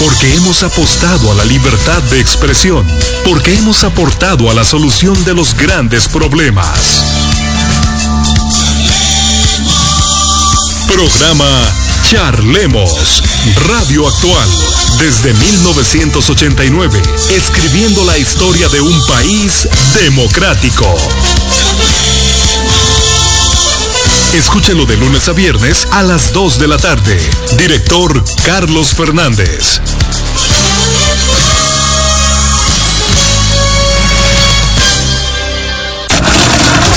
porque hemos apostado a la libertad de expresión, porque hemos aportado a la solución de los grandes problemas. Programa Charlemos, Radio Actual, desde 1989, escribiendo la historia de un país democrático. Escúchelo de lunes a viernes a las 2 de la tarde. Director Carlos Fernández.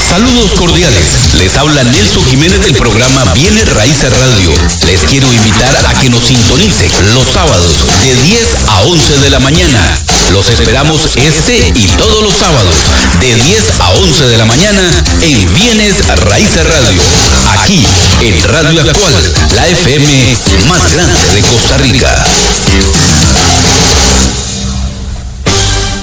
Saludos cordiales. Les habla Nelson Jiménez del programa Viene Raíces Radio. Les quiero invitar a que nos sintonicen los sábados de 10 a 11 de la mañana. Los esperamos este y todos los sábados de 10 a 11 de la mañana en Bienes Raíces Radio. Aquí en Radio Actual, la FM más grande de Costa Rica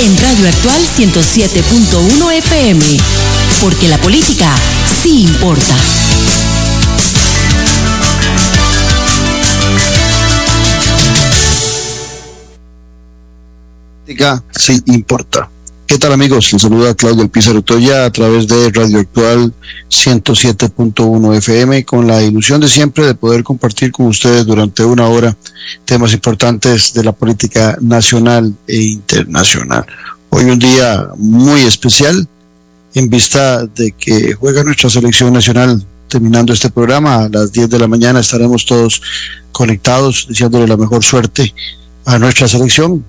en Radio Actual 107.1 FM, porque la política sí importa. Sí importa. ¿Qué tal amigos? Les saluda Claudio Pizarro Toya a través de Radio Actual 107.1 FM con la ilusión de siempre de poder compartir con ustedes durante una hora temas importantes de la política nacional e internacional. Hoy un día muy especial en vista de que juega nuestra selección nacional. Terminando este programa a las 10 de la mañana estaremos todos conectados deseándole la mejor suerte a nuestra selección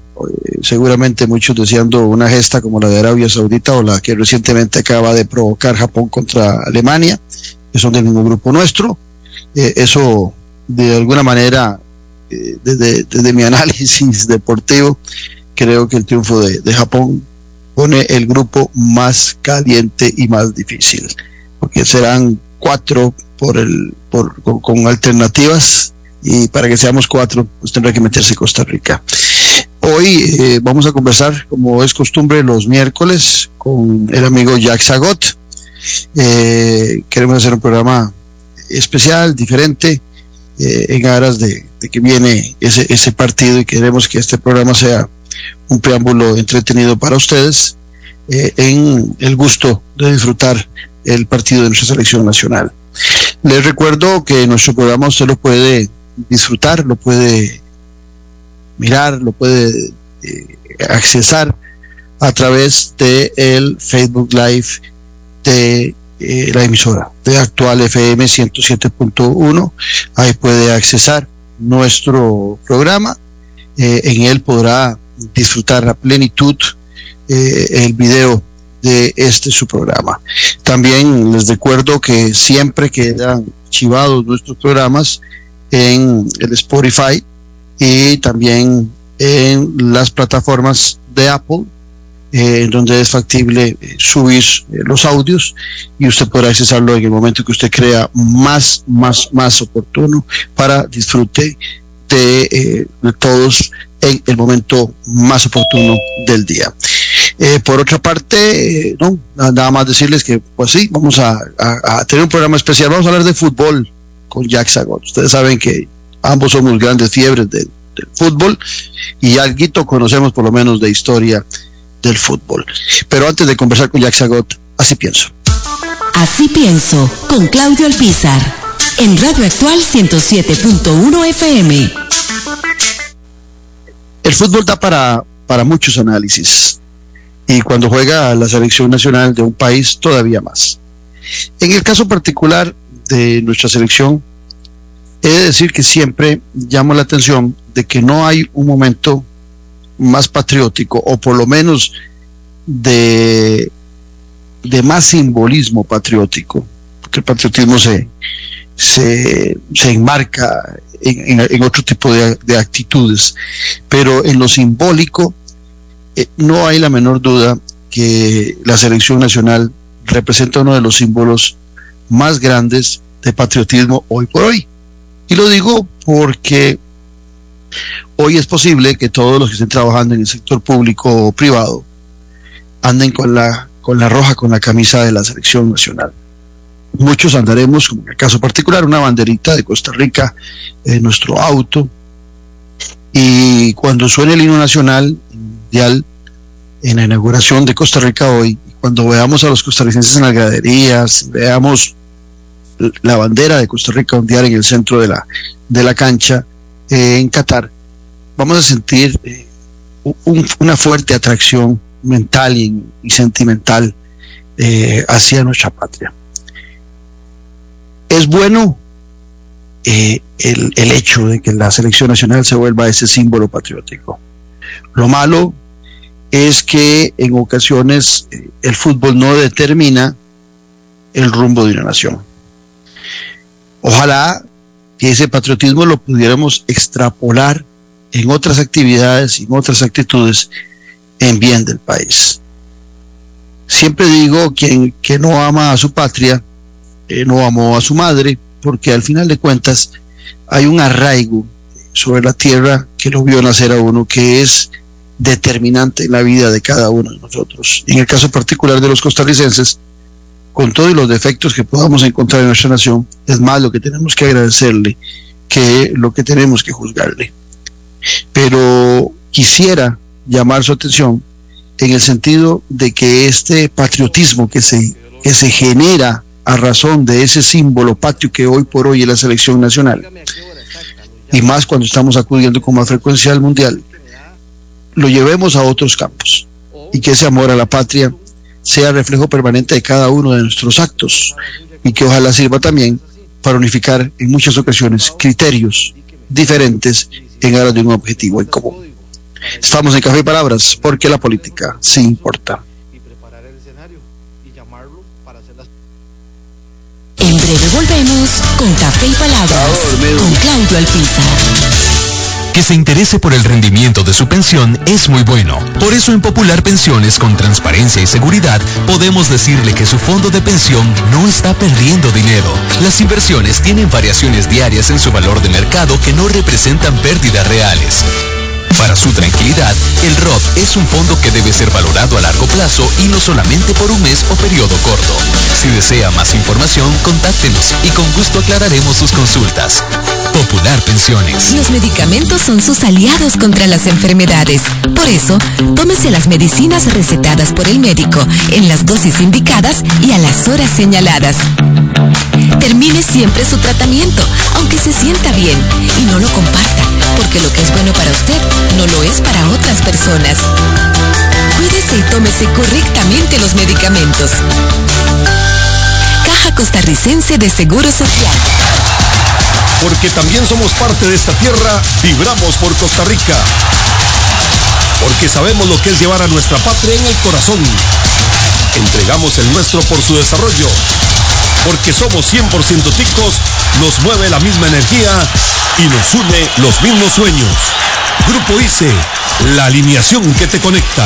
seguramente muchos deseando una gesta como la de Arabia Saudita o la que recientemente acaba de provocar Japón contra Alemania, que son del mismo grupo nuestro. Eh, eso, de alguna manera, eh, desde, mi análisis deportivo, creo que el triunfo de, Japón pone el grupo más caliente y más difícil, porque serán cuatro por el, por, con, alternativas y para que seamos cuatro, pues tendrá que meterse Costa Rica. Hoy eh, vamos a conversar, como es costumbre, los miércoles con el amigo Jack Zagot. Eh, queremos hacer un programa especial, diferente, eh, en aras de, que viene ese, ese partido y queremos que este programa sea un preámbulo entretenido para ustedes en el gusto de disfrutar el partido de nuestra selección nacional. Les recuerdo que nuestro programa usted lo puede disfrutar, lo puede mirar, lo puede eh, accesar a través de el Facebook Live de eh, la emisora de actual FM 107.1. Ahí puede accesar nuestro programa. Eh, en él podrá disfrutar a plenitud el video de este su programa. También les recuerdo que siempre quedan archivados nuestros programas en el Spotify y también en las plataformas de Apple, eh, donde es factible eh, subir eh, los audios y usted podrá accesarlo en el momento que usted crea más, más, más oportuno para disfrute de, todos en el momento más oportuno del día. por otra parte, no, nada más decirles que, pues sí, vamos a, tener un programa especial. Vamos a hablar de fútbol con Jack Sagot. Ustedes saben que ambos somos grandes fiebres del, fútbol y algo conocemos por lo menos de historia del fútbol. Pero antes de conversar con Jack Sagot, así pienso. Así pienso, con Claudio Alpizar, en Radio Actual 107.1 FM. El fútbol da para, para muchos análisis y cuando juega la selección nacional de un país todavía más. En el caso particular de nuestra selección, he de decir que siempre llamo la atención de que no hay un momento más patriótico o por lo menos de, más simbolismo patriótico, porque el patriotismo se, se, enmarca en, otro tipo de, actitudes. Pero en lo simbólico, eh, no hay la menor duda que la selección nacional representa uno de los símbolos más grandes de patriotismo hoy por hoy. Y lo digo porque hoy es posible que todos los que estén trabajando en el sector público o privado anden con la, con la roja, con la camisa de la selección nacional. Muchos andaremos, como en el caso particular, una banderita de Costa Rica en nuestro auto. Y cuando suene el himno nacional mundial en la inauguración de Costa Rica hoy, cuando veamos a los costarricenses en las graderías, veamos la bandera de Costa Rica ondear en el centro de la, de la cancha eh, en Qatar, vamos a sentir eh, una fuerte atracción mental y, sentimental eh, hacia nuestra patria. Es bueno el, el hecho de que la selección nacional se vuelva ese símbolo patriótico. Lo malo es que en ocasiones el fútbol no determina el rumbo de una nación. Ojalá que ese patriotismo lo pudiéramos extrapolar en otras actividades en otras actitudes en bien del país. Siempre digo, quien que no ama a su patria, eh, no amó a su madre, porque al final de cuentas hay un arraigo sobre la tierra que lo vio nacer a uno, que es determinante en la vida de cada uno de nosotros. En el caso particular de los costarricenses, con todos los defectos que podamos encontrar en nuestra nación, es más lo que tenemos que agradecerle que lo que tenemos que juzgarle. Pero quisiera llamar su atención en el sentido de que este patriotismo que se, que se genera a razón de ese símbolo patrio que hoy por hoy es la selección nacional, y más cuando estamos acudiendo con más frecuencia al mundial, lo llevemos a otros campos y que ese amor a la patria sea reflejo permanente de cada uno de nuestros actos y que ojalá sirva también para unificar en muchas ocasiones criterios diferentes en aras de un objetivo en común. Estamos en Café y Palabras porque la política sí importa. En breve volvemos con Café y Palabras con Claudio Alpizar. Que se interese por el rendimiento de su pensión es muy bueno. Por eso en Popular Pensiones con transparencia y seguridad podemos decirle que su fondo de pensión no está perdiendo dinero. Las inversiones tienen variaciones diarias en su valor de mercado que no representan pérdidas reales. Para su tranquilidad, el ROT es un fondo que debe ser valorado a largo plazo y no solamente por un mes o periodo corto. Si desea más información, contáctenos y con gusto aclararemos sus consultas. Popular Pensiones. Los medicamentos son sus aliados contra las enfermedades. Por eso, tómese las medicinas recetadas por el médico en las dosis indicadas y a las horas señaladas. Termine siempre su tratamiento, aunque se sienta bien, y no lo comparta, porque lo que es bueno para usted no lo es para otras personas. Cuídese y tómese correctamente los medicamentos. Costarricense de Seguro Social. Porque también somos parte de esta tierra, vibramos por Costa Rica. Porque sabemos lo que es llevar a nuestra patria en el corazón. Entregamos el nuestro por su desarrollo. Porque somos 100% ticos, nos mueve la misma energía y nos une los mismos sueños. Grupo ICE, la alineación que te conecta.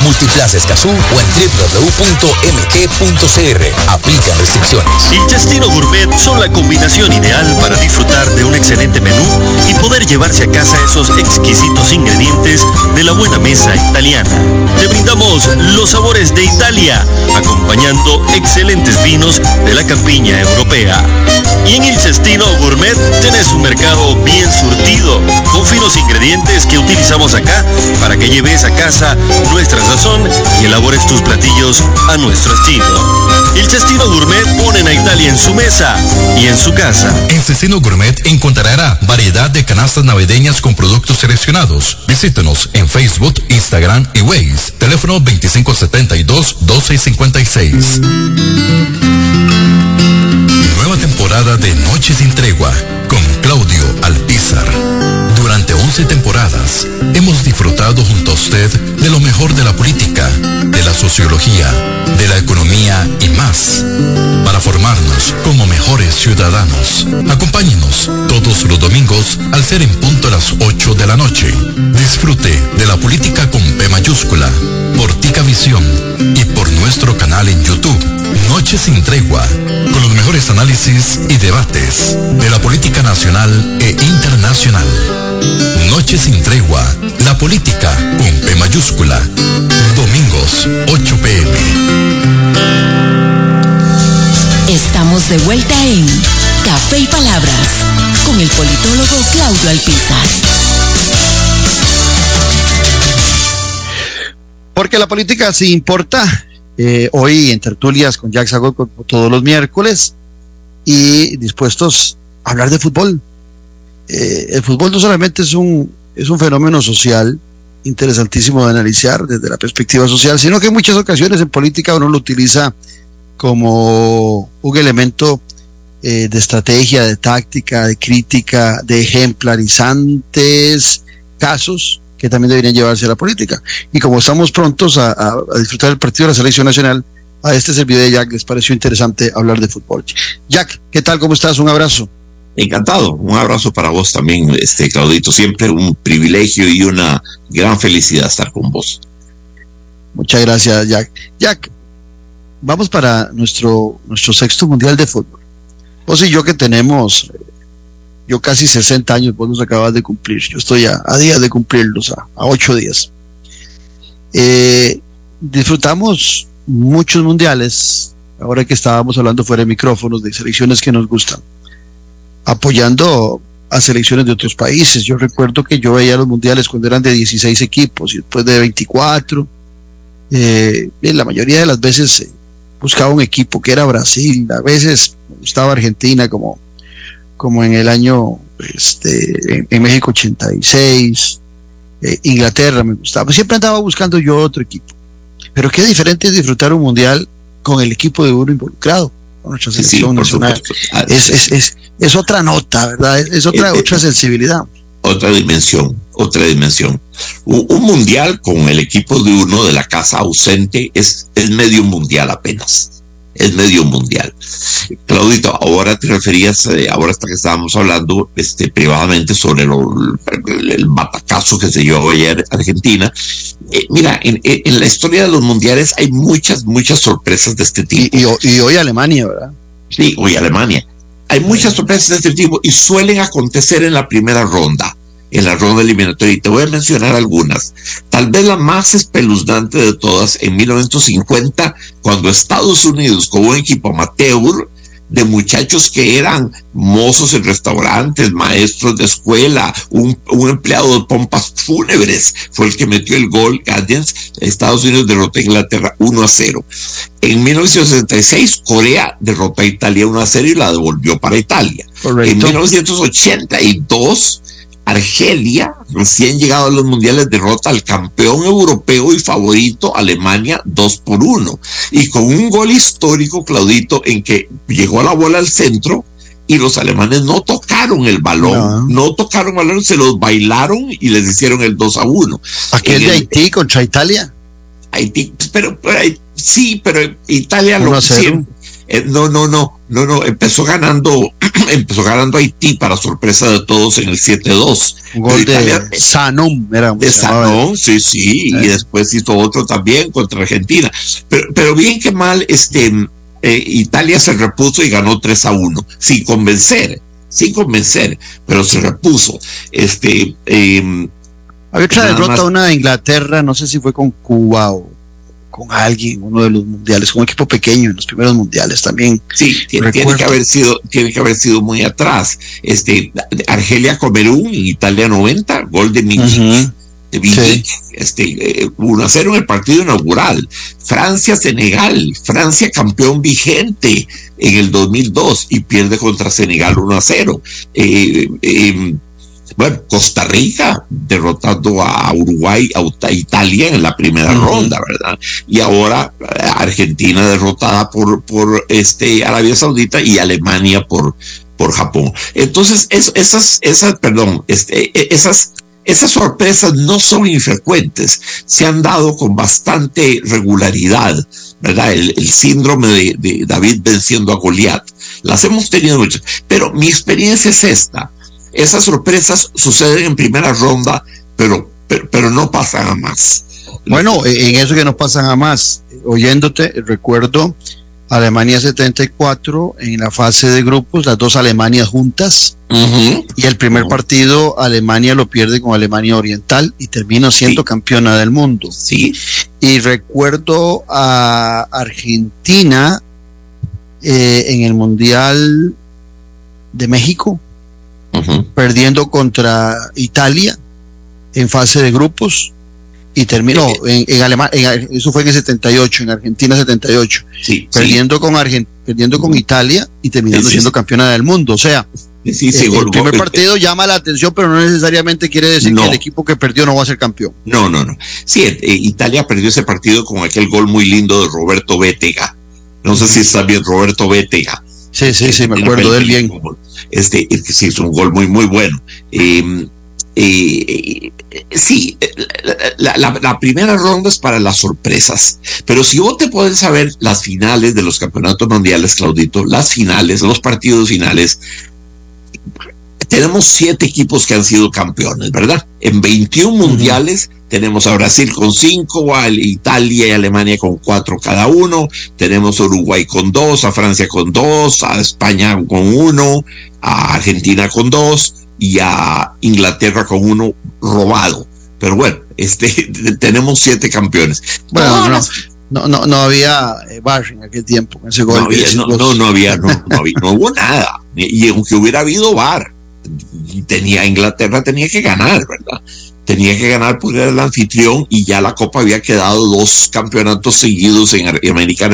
Multiplaza Escazú o en www.mg.cr. Aplican restricciones. El Chestino Gourmet son la combinación ideal para disfrutar de un excelente menú y poder llevarse a casa esos exquisitos ingredientes de la buena mesa italiana. Te brindamos los sabores de Italia, acompañando excelentes vinos de la campiña europea. Y en el Cestino Gourmet tenés un mercado bien surtido, con finos ingredientes que utilizamos acá para que lleves a casa nuestra sazón y elabores tus platillos a nuestro estilo. El Cestino Gourmet ponen a Italia en su mesa y en su casa. En Cestino Gourmet encontrará variedad de canastas navideñas con productos seleccionados. Visítenos en Facebook, Instagram y Waze. Teléfono 2572-1256. Nueva temporada de Noche sin Tregua con Claudio Alpizar. Durante 11 temporadas hemos disfrutado junto a usted de lo mejor de la política, de la sociología, de la economía y más, para formarnos como mejores ciudadanos. Acompáñenos todos los domingos al ser en punto a las 8 de la noche. Disfrute de la política con P mayúscula, por Tica Visión y por nuestro canal en YouTube. Noche sin tregua, con los mejores análisis y debates de la política nacional e internacional. Noche sin tregua, la política con P mayúscula. Domingos, 8 pm. Estamos de vuelta en Café y Palabras con el politólogo Claudio Alpizar. Porque la política sí importa. Eh, hoy en tertulias con Jack Sago como todos los miércoles y dispuestos a hablar de fútbol. Eh, el fútbol no solamente es un, es un fenómeno social interesantísimo de analizar desde la perspectiva social, sino que en muchas ocasiones en política uno lo utiliza como un elemento eh, de estrategia, de táctica, de crítica, de ejemplarizantes casos que también deberían llevarse a la política. Y como estamos prontos a, disfrutar del partido de la selección nacional, a este servidor de Jack les pareció interesante hablar de fútbol. Jack, ¿qué tal? ¿Cómo estás? Un abrazo. Encantado, un abrazo para vos también, este Claudito, siempre un privilegio y una gran felicidad estar con vos. Muchas gracias, Jack. Jack, vamos para nuestro, nuestro sexto mundial de fútbol. Vos y yo que tenemos, yo casi 60 años, vos nos acabas de cumplir, yo estoy a, a días de cumplirlos, a, a ocho días. Eh, disfrutamos muchos mundiales, ahora que estábamos hablando fuera de micrófonos, de selecciones que nos gustan, apoyando a selecciones de otros países. Yo recuerdo que yo veía los mundiales cuando eran de 16 equipos y después de 24. Eh, la mayoría de las veces eh, buscaba un equipo que era Brasil, a veces me gustaba Argentina como, como en el año este, en, en México 86, eh, Inglaterra me gustaba, siempre andaba buscando yo otro equipo. Pero qué diferente es disfrutar un mundial con el equipo de uno involucrado, con nuestra selección sí, nacional. Es, es, es, es, otra nota, ¿verdad? Es, otra, otra sensibilidad. Otra dimensión, otra dimensión. Un, un, mundial con el equipo de uno de la casa ausente es, es medio mundial apenas. Es medio mundial. Claudito, ahora te referías, eh, ahora hasta que estábamos hablando este, privadamente sobre lo, el, el batacazo que se llevó ayer Argentina. Eh, mira, en, en, la historia de los mundiales hay muchas, muchas sorpresas de este tipo. Y, y, y hoy Alemania, ¿verdad? Sí, hoy Alemania. Hay muchas sorpresas de este tipo y suelen acontecer en la primera ronda, en la ronda eliminatoria. Y te voy a mencionar algunas. Tal vez la más espeluznante de todas, en 1950, cuando Estados Unidos, con un equipo amateur, de muchachos que eran mozos en restaurantes, maestros de escuela, un, un, empleado de pompas fúnebres fue el que metió el gol. Estados Unidos derrotó a Inglaterra 1 a 0. En 1966, Corea derrotó a Italia 1 a 0 y la devolvió para Italia. Correcto. En 1982, Argelia, recién llegado a los mundiales, derrota al campeón europeo y favorito Alemania 2 por 1. Y con un gol histórico, Claudito, en que llegó la bola al centro y los alemanes no tocaron el balón, no, no tocaron el balón, se los bailaron y les hicieron el 2 a 1. ¿Aquel de Haití contra Italia? Haití, pero, pero sí, pero Italia lo siempre eh, no, no, no, no, no, empezó ganando, empezó ganando Haití para sorpresa de todos en el 7-2. Gol de Italia, Sanom, era De Sanom, sí, sí, eh. y después hizo otro también contra Argentina. Pero, pero bien que mal, este, eh, Italia se repuso y ganó 3 a 1, sin convencer, sin convencer, pero se repuso. Este, eh, Había otra derrota, más... una de Inglaterra, no sé si fue con Cuba o con alguien, uno de los mundiales, con un equipo pequeño en los primeros mundiales también. Sí, tiene, tiene, que haber sido, tiene que haber sido muy atrás. Este, Argelia, Camerún, Italia 90, gol de Michi. Uh -huh. este, 1 a 0 en el partido inaugural. Francia-Senegal, Francia campeón vigente en el 2002 y pierde contra Senegal 1 a 0. Eh, em, bueno, Costa Rica derrotando a Uruguay, a Italia en la primera ronda, ¿verdad? Y ahora eh, Argentina derrotada por, por este Arabia Saudita y Alemania por, por Japón. Entonces, esas, esas, perdón, este, e, esas, esas sorpresas no son infrecuentes, se han dado con bastante regularidad, ¿verdad? El, síndrome de, de, David venciendo a Goliat. Las hemos tenido muchas, pero mi experiencia es esta esas sorpresas suceden en primera ronda, pero, pero, no pasan a más. Bueno, en eso que no pasan a más, oyéndote, recuerdo Alemania 74 en la fase de grupos, las dos Alemanias juntas, y el primer partido Alemania lo pierde con Alemania Oriental y termina siendo campeona del mundo. Sí. Y recuerdo a Argentina eh, en el Mundial de México, perdiendo contra Italia en fase de grupos y terminó en, en Alemania, eso fue en el 78, en Argentina 78, sí, perdiendo con perdiendo con Italia y terminando siendo campeona del mundo, o sea, el, primer partido llama la atención, pero no necesariamente quiere decir que el equipo que perdió no va a ser campeón. No, no, no. Sí, eh, Italia perdió ese partido con aquel gol muy lindo de Roberto Bétega. No sé si está bien Roberto Bétega. Sí, sí, sí, me acuerdo de él bien este, sí, es un gol muy, muy bueno. Em, eh, sí, la, la, primera ronda es para las sorpresas, pero si vos te puedes saber las finales de los campeonatos mundiales, Claudito, las finales, los partidos finales, tenemos siete equipos que han sido campeones, ¿verdad? En 21 mundiales tenemos a Brasil con cinco, a Italia y Alemania con cuatro cada uno, tenemos a Uruguay con dos, a Francia con dos, a España con uno, a Argentina con dos y a Inglaterra con uno robado. Pero bueno, este, tenemos siete campeones. Bueno, no, no, no, había bar eh, en aquel tiempo, ese gol. No, había, no, no, había, no, no, hubo nada. Y aunque hubiera habido bar, tenía Inglaterra tenía que ganar, ¿verdad? Tenía que ganar por el anfitrión y ya la Copa había quedado dos campeonatos seguidos en América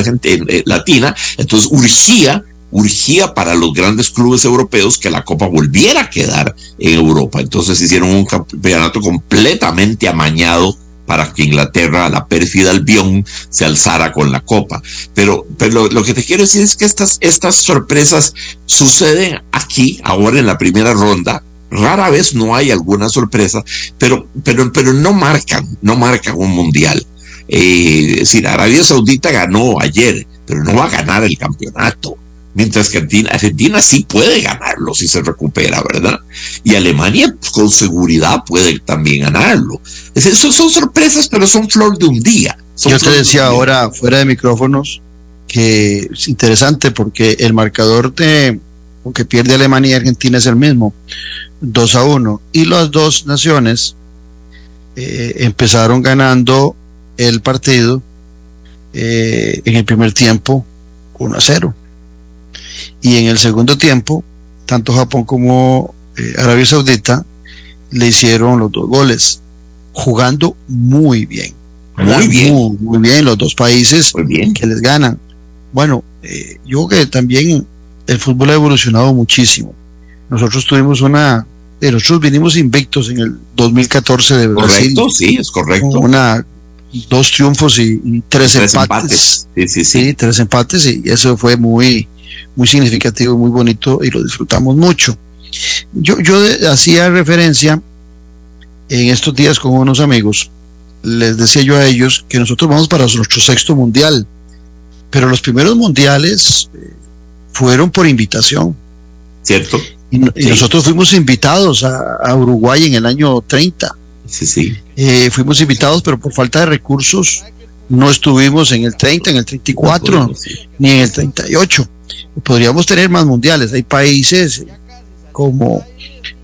Latina, entonces urgía urgía para los grandes clubes europeos que la Copa volviera a quedar en Europa. Entonces hicieron un campeonato completamente amañado para que Inglaterra, la pérfida Albión, se alzara con la Copa. Pero, pero lo, que te quiero decir es que estas, estas sorpresas suceden aquí, ahora en la primera ronda. Rara vez no hay alguna sorpresa, pero, pero, pero no marcan, no marcan un mundial. Eh, es decir, Arabia Saudita ganó ayer, pero no va a ganar el campeonato mientras que Argentina, sí puede ganarlo si se recupera, ¿verdad? Y Alemania pues, con seguridad puede también ganarlo. Es son sorpresas, pero son flor de un día. Yo te decía ahora, fuera de micrófonos, que es interesante porque el marcador de que pierde Alemania y Argentina es el mismo, 2 a 1. Y las dos naciones eh, empezaron ganando el partido eh, en el primer tiempo 1 a 0 y en el segundo tiempo, tanto Japón como eh, Arabia Saudita le hicieron los dos goles, jugando muy bien. Muy bien. Muy, bien, los dos países que les ganan. Bueno, eh, yo creo que también el fútbol ha evolucionado muchísimo. Nosotros tuvimos una, nosotros vinimos invictos en el 2014 de Brasil. Correcto, sí, es correcto. Una, dos triunfos y, tres, empates. Sí, sí, sí, tres empates y eso fue muy, muy significativo, muy bonito y lo disfrutamos mucho. Yo, yo hacía referencia en estos días con unos amigos, les decía yo a ellos que nosotros vamos para nuestro sexto mundial, pero los primeros mundiales eh, fueron por invitación. ¿Cierto? Y, nosotros fuimos invitados a, Uruguay en el año 30. Sí, sí. Eh, fuimos invitados, pero por falta de recursos no estuvimos en el 30, en el 34, ni en el 38 podríamos tener más mundiales. Hay países como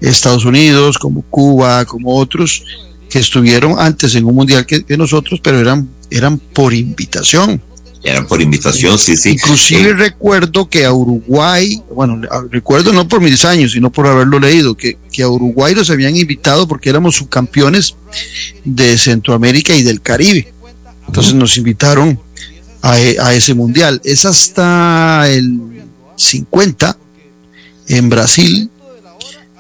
Estados Unidos, como Cuba, como otros, que estuvieron antes en un mundial que, nosotros, pero eran, eran por invitación. Eran por invitación, sí, sí. Inclusive Eh, recuerdo que a Uruguay, bueno, recuerdo no por mis años, sino por haberlo leído, que, que a Uruguay los habían invitado porque éramos subcampeones de Centroamérica y del Caribe. Entonces nos invitaron a, a ese mundial. Es hasta el 50 en Brasil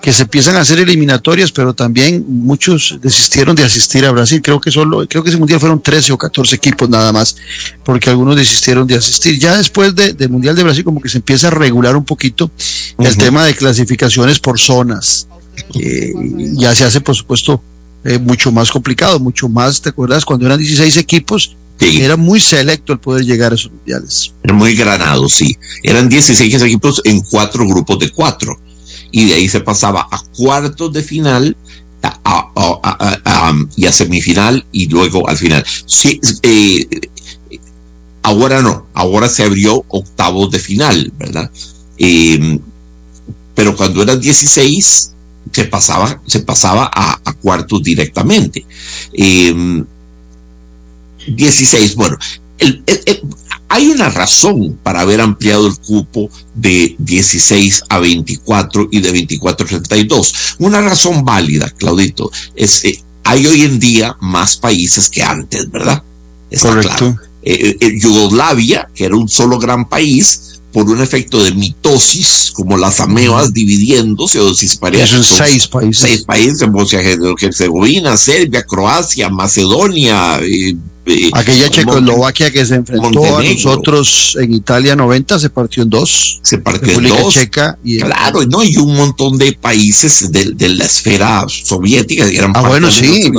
que se empiezan a hacer eliminatorias, pero también muchos desistieron de asistir a Brasil. Creo que solo, creo que ese mundial fueron 13 o 14 equipos nada más, porque algunos desistieron de asistir. Ya después de- del mundial de Brasil, como que se empieza a regular un poquito el tema de clasificaciones por zonas. Eh, ya se hace, por supuesto, eh, mucho más complicado, mucho más. ¿Te acuerdas cuando eran 16 equipos? Sí. Era muy selecto el poder llegar a esos mundiales. Era muy granado, sí. Eran 16 equipos en cuatro grupos de cuatro. Y de ahí se pasaba a cuartos de final a- a- a- a- a- y a semifinal y luego al final. Sí, eh, ahora no, ahora se abrió octavos de final, ¿verdad? Eh, pero cuando eran 16 se pasaba, se pasaba a, a cuartos directamente. Eh, 16, bueno, el- el- el- hay una razón para haber ampliado el cupo de 16 a 24 y de 24 a 32. Una razón válida, Claudito, es eh, hay hoy en día más países que antes, ¿verdad? Está Correcto. claro. Eh, eh, Yugoslavia, que era un solo gran país, por un efecto de mitosis, como las amebas dividiéndose o si se parecen Esos son seis países. seis países, Bosnia Herzegovina, Serbia, Croacia, Macedonia, eh, eh, Aquella Checoslovaquia que se enfrentó a nosotros en Italia 90 se partió en dos. se partió en dos. Checa y Claro, ¿no? Y un montón de países de, de la esfera soviética. que eran Ah, bueno, sí.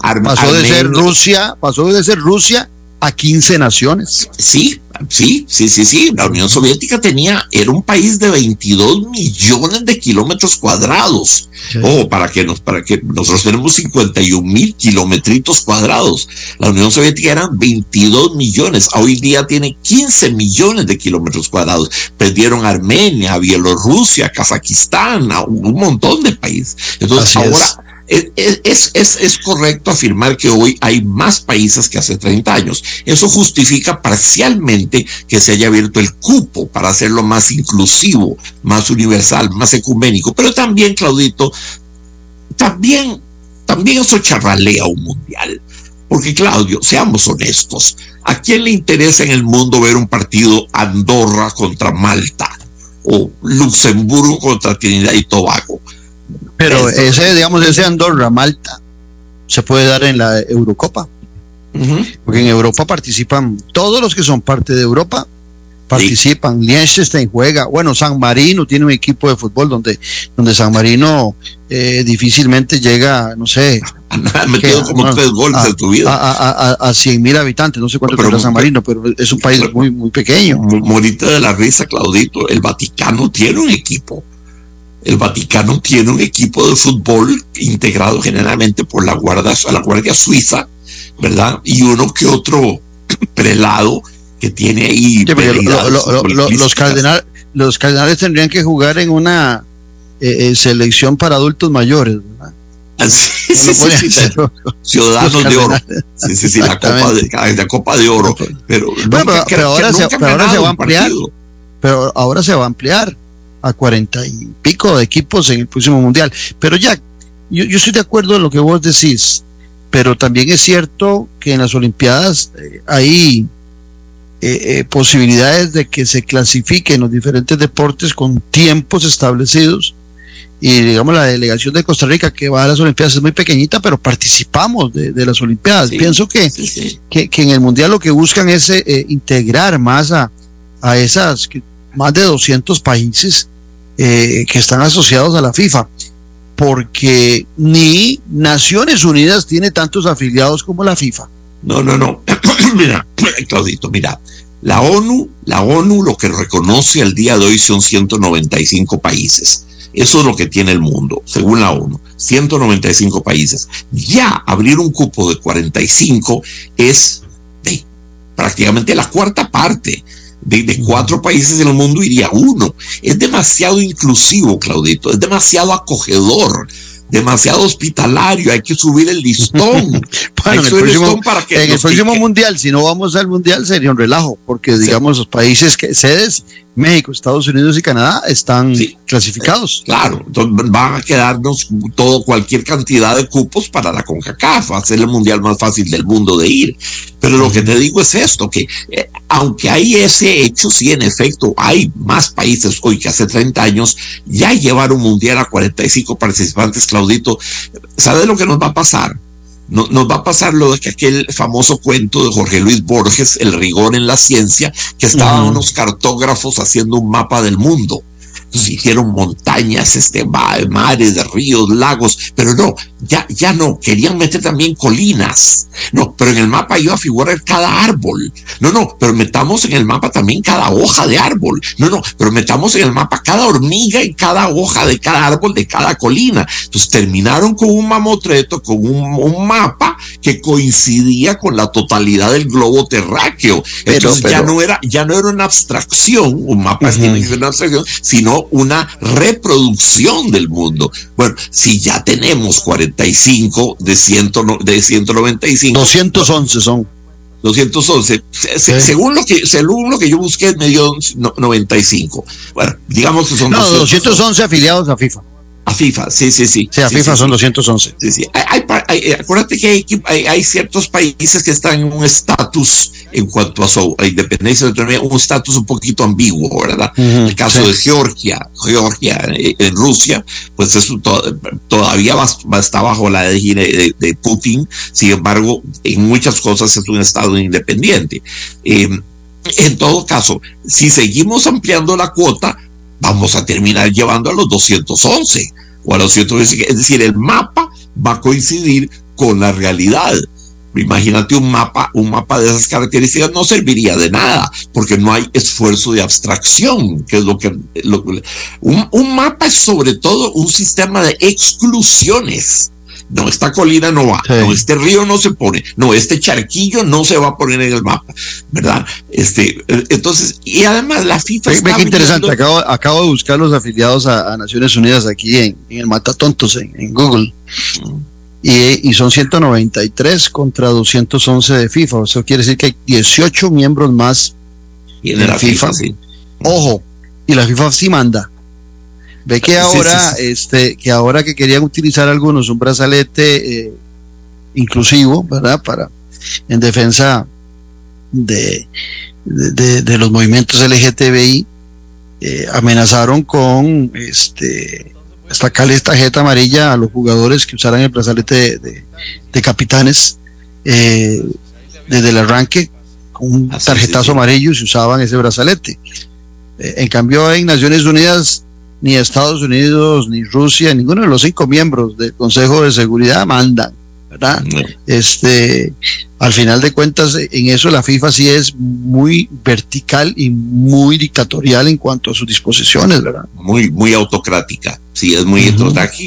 Arme- pasó de ser. Rusia, pasó de ser Rusia a 15 naciones. Sí, sí, sí, sí, sí. La Unión Soviética tenía, era un país de 22 millones de kilómetros cuadrados. Oh, para que nos, para que nosotros tenemos 51 mil kilometritos cuadrados. La Unión Soviética eran 22 millones. Hoy día tiene 15 millones de kilómetros cuadrados. Perdieron Armenia, Bielorrusia, Kazajistán, un montón de países. Entonces Así ahora es, es, es, es correcto afirmar que hoy hay más países que hace 30 años. Eso justifica parcialmente que se haya abierto el cupo para hacerlo más inclusivo, más universal, más ecuménico. Pero también, Claudito, también, también eso charralea un mundial. Porque, Claudio, seamos honestos, ¿a quién le interesa en el mundo ver un partido Andorra contra Malta o Luxemburgo contra Trinidad y Tobago? Pero ese, digamos, ese Andorra, Malta, se puede dar en la Eurocopa. Porque en Europa participan todos los que son parte de Europa. Participan, Liechtenstein juega, bueno, San Marino tiene un equipo de fútbol donde, donde San Marino eh, difícilmente llega, no sé, Ha metido ¿Qué? como Ah, tres goles en tu a, vida. a, a, a 100 mil habitantes, no sé cuánto Pero- tendrá San Marino, pero es un país muy, muy pequeño. Mo- Morita de la risa, Claudito. El Vaticano tiene un equipo. El Vaticano tiene un equipo de fútbol integrado generalmente por la guardia, la guardia suiza, ¿verdad? Y uno que otro prelado que tiene ahí. Sí, porque lo- habilidades lo- lo- lo- los, cardenal, los cardenales tendrían que jugar en una eh, eh, selección para adultos mayores. ¿verdad? Ah, sí, sí, sí, ciudadanos de oro. Sí, sí, sí, la copa de, la copa de oro. Pero, Bueno, nunca- pero- pero ahora se- pero ahora se va a ampliar. partido. pero ahora se va a ampliar a cuarenta y pico de equipos en el próximo mundial. Pero ya, yo, yo estoy de acuerdo en lo que vos decís, pero también es cierto que en las Olimpiadas eh, hay eh, eh, posibilidades de que se clasifiquen los diferentes deportes con tiempos establecidos. Y digamos, la delegación de Costa Rica que va a las Olimpiadas es muy pequeñita, pero participamos de, de las Olimpiadas. Sí. Pienso que, Sí, sí. que, que en el mundial lo que buscan es eh, integrar más a, a esas que- más de 200 países eh, que están asociados a la FIFA, porque ni Naciones Unidas tiene tantos afiliados como la FIFA. No, no, no. mira, Claudito, mira. La ONU, la ONU lo que reconoce al día de hoy son 195 países. Eso es lo que tiene el mundo, según la ONU. 195 países. Ya abrir un cupo de 45 es prácticamente la cuarta parte. De, de cuatro países en el mundo iría uno. Es demasiado inclusivo, Claudito. Es demasiado acogedor. Demasiado hospitalario. Hay que subir el listón. Bueno, en el próximo, en el próximo mundial, si no vamos al mundial, sería un relajo, porque digamos los países que sedes, México, Estados Unidos y Canadá, están clasificados. Claro, van a quedarnos todo, cualquier cantidad de cupos para la CONCACAF, hacer el mundial más fácil del mundo de ir. Pero lo que te digo es esto, que eh, aunque hay ese hecho, sí, en efecto, hay más países hoy que hace 30 años ya llevaron mundial a 45 participantes, Claudito. ¿Sabes lo que nos va a pasar? No, nos va a pasar lo de que aquel famoso cuento de Jorge Luis Borges, El rigor en la ciencia, que estaban unos cartógrafos haciendo un mapa del mundo. Entonces hicieron montañas, este, mares, ríos, lagos, pero no, ya, ya no, querían meter también colinas. No, pero en el mapa iba a figurar cada árbol. No, no, pero metamos en el mapa también cada hoja de árbol. No, no, pero metamos en el mapa cada hormiga y cada hoja de cada árbol de cada colina. Entonces terminaron con un mamotreto, con un, mapa que coincidía con la totalidad del globo terráqueo. Entonces ya no era, ya no era una abstracción, un mapa es una abstracción, sino una reproducción del mundo. Bueno, si ya tenemos 40 de, ciento, de 195. 211 son. 211. Según, lo que, según lo que yo busqué, me dio 95. Bueno, digamos que son. No, 211 afiliados a FIFA. A FIFA, sí, sí, sí. Sí, a FIFA son 211. Sí, sí. Hay, eh, acuérdate que hay, hay, ciertos países que están en un estatus en cuanto a su independencia, un estatus un poquito ambiguo, ¿verdad? el caso de Georgia, Georgia eh, en Rusia, pues eso todavía va, está bajo la de, de, Putin, sin embargo, en muchas cosas es un estado independiente. Eh, en todo caso, si seguimos ampliando la cuota, vamos a terminar llevando a los 211 o a los 125. Es decir, el mapa va a coincidir con la realidad. Imagínate un mapa, un mapa de esas características no serviría de nada, porque no hay esfuerzo de abstracción, que es lo que, un mapa es sobre todo un sistema de exclusiones no, esta colina no va, no, este río no se pone, no, este charquillo no se va a poner en el mapa, ¿verdad? Este, entonces, y además la FIFA está qué interesante, acabo, de buscar los afiliados a, Naciones Unidas aquí en, el Matatontos, en, en Google. Y, y, son 193 contra 211 de FIFA. Eso quiere decir que hay 18 miembros más y en la, FIFA. Ojo, y la FIFA sí manda. Ve que ahora, este, que ahora que querían utilizar algunos un brazalete eh, inclusivo, ¿verdad? Para, en defensa de, de, los movimientos LGTBI, eh, amenazaron con este sacarle esta tarjeta amarilla a los jugadores que usaran el brazalete de, capitanes eh, desde el arranque con un tarjetazo amarillo si usaban ese brazalete. en cambio, en Naciones Unidas ni Estados Unidos, ni Rusia, ninguno de los cinco miembros del Consejo de Seguridad mandan, ¿verdad? Este, al final de cuentas, en eso la FIFA sí es muy vertical y muy dictatorial en cuanto a sus disposiciones, ¿verdad? Muy, muy autocrática, sí, es muy,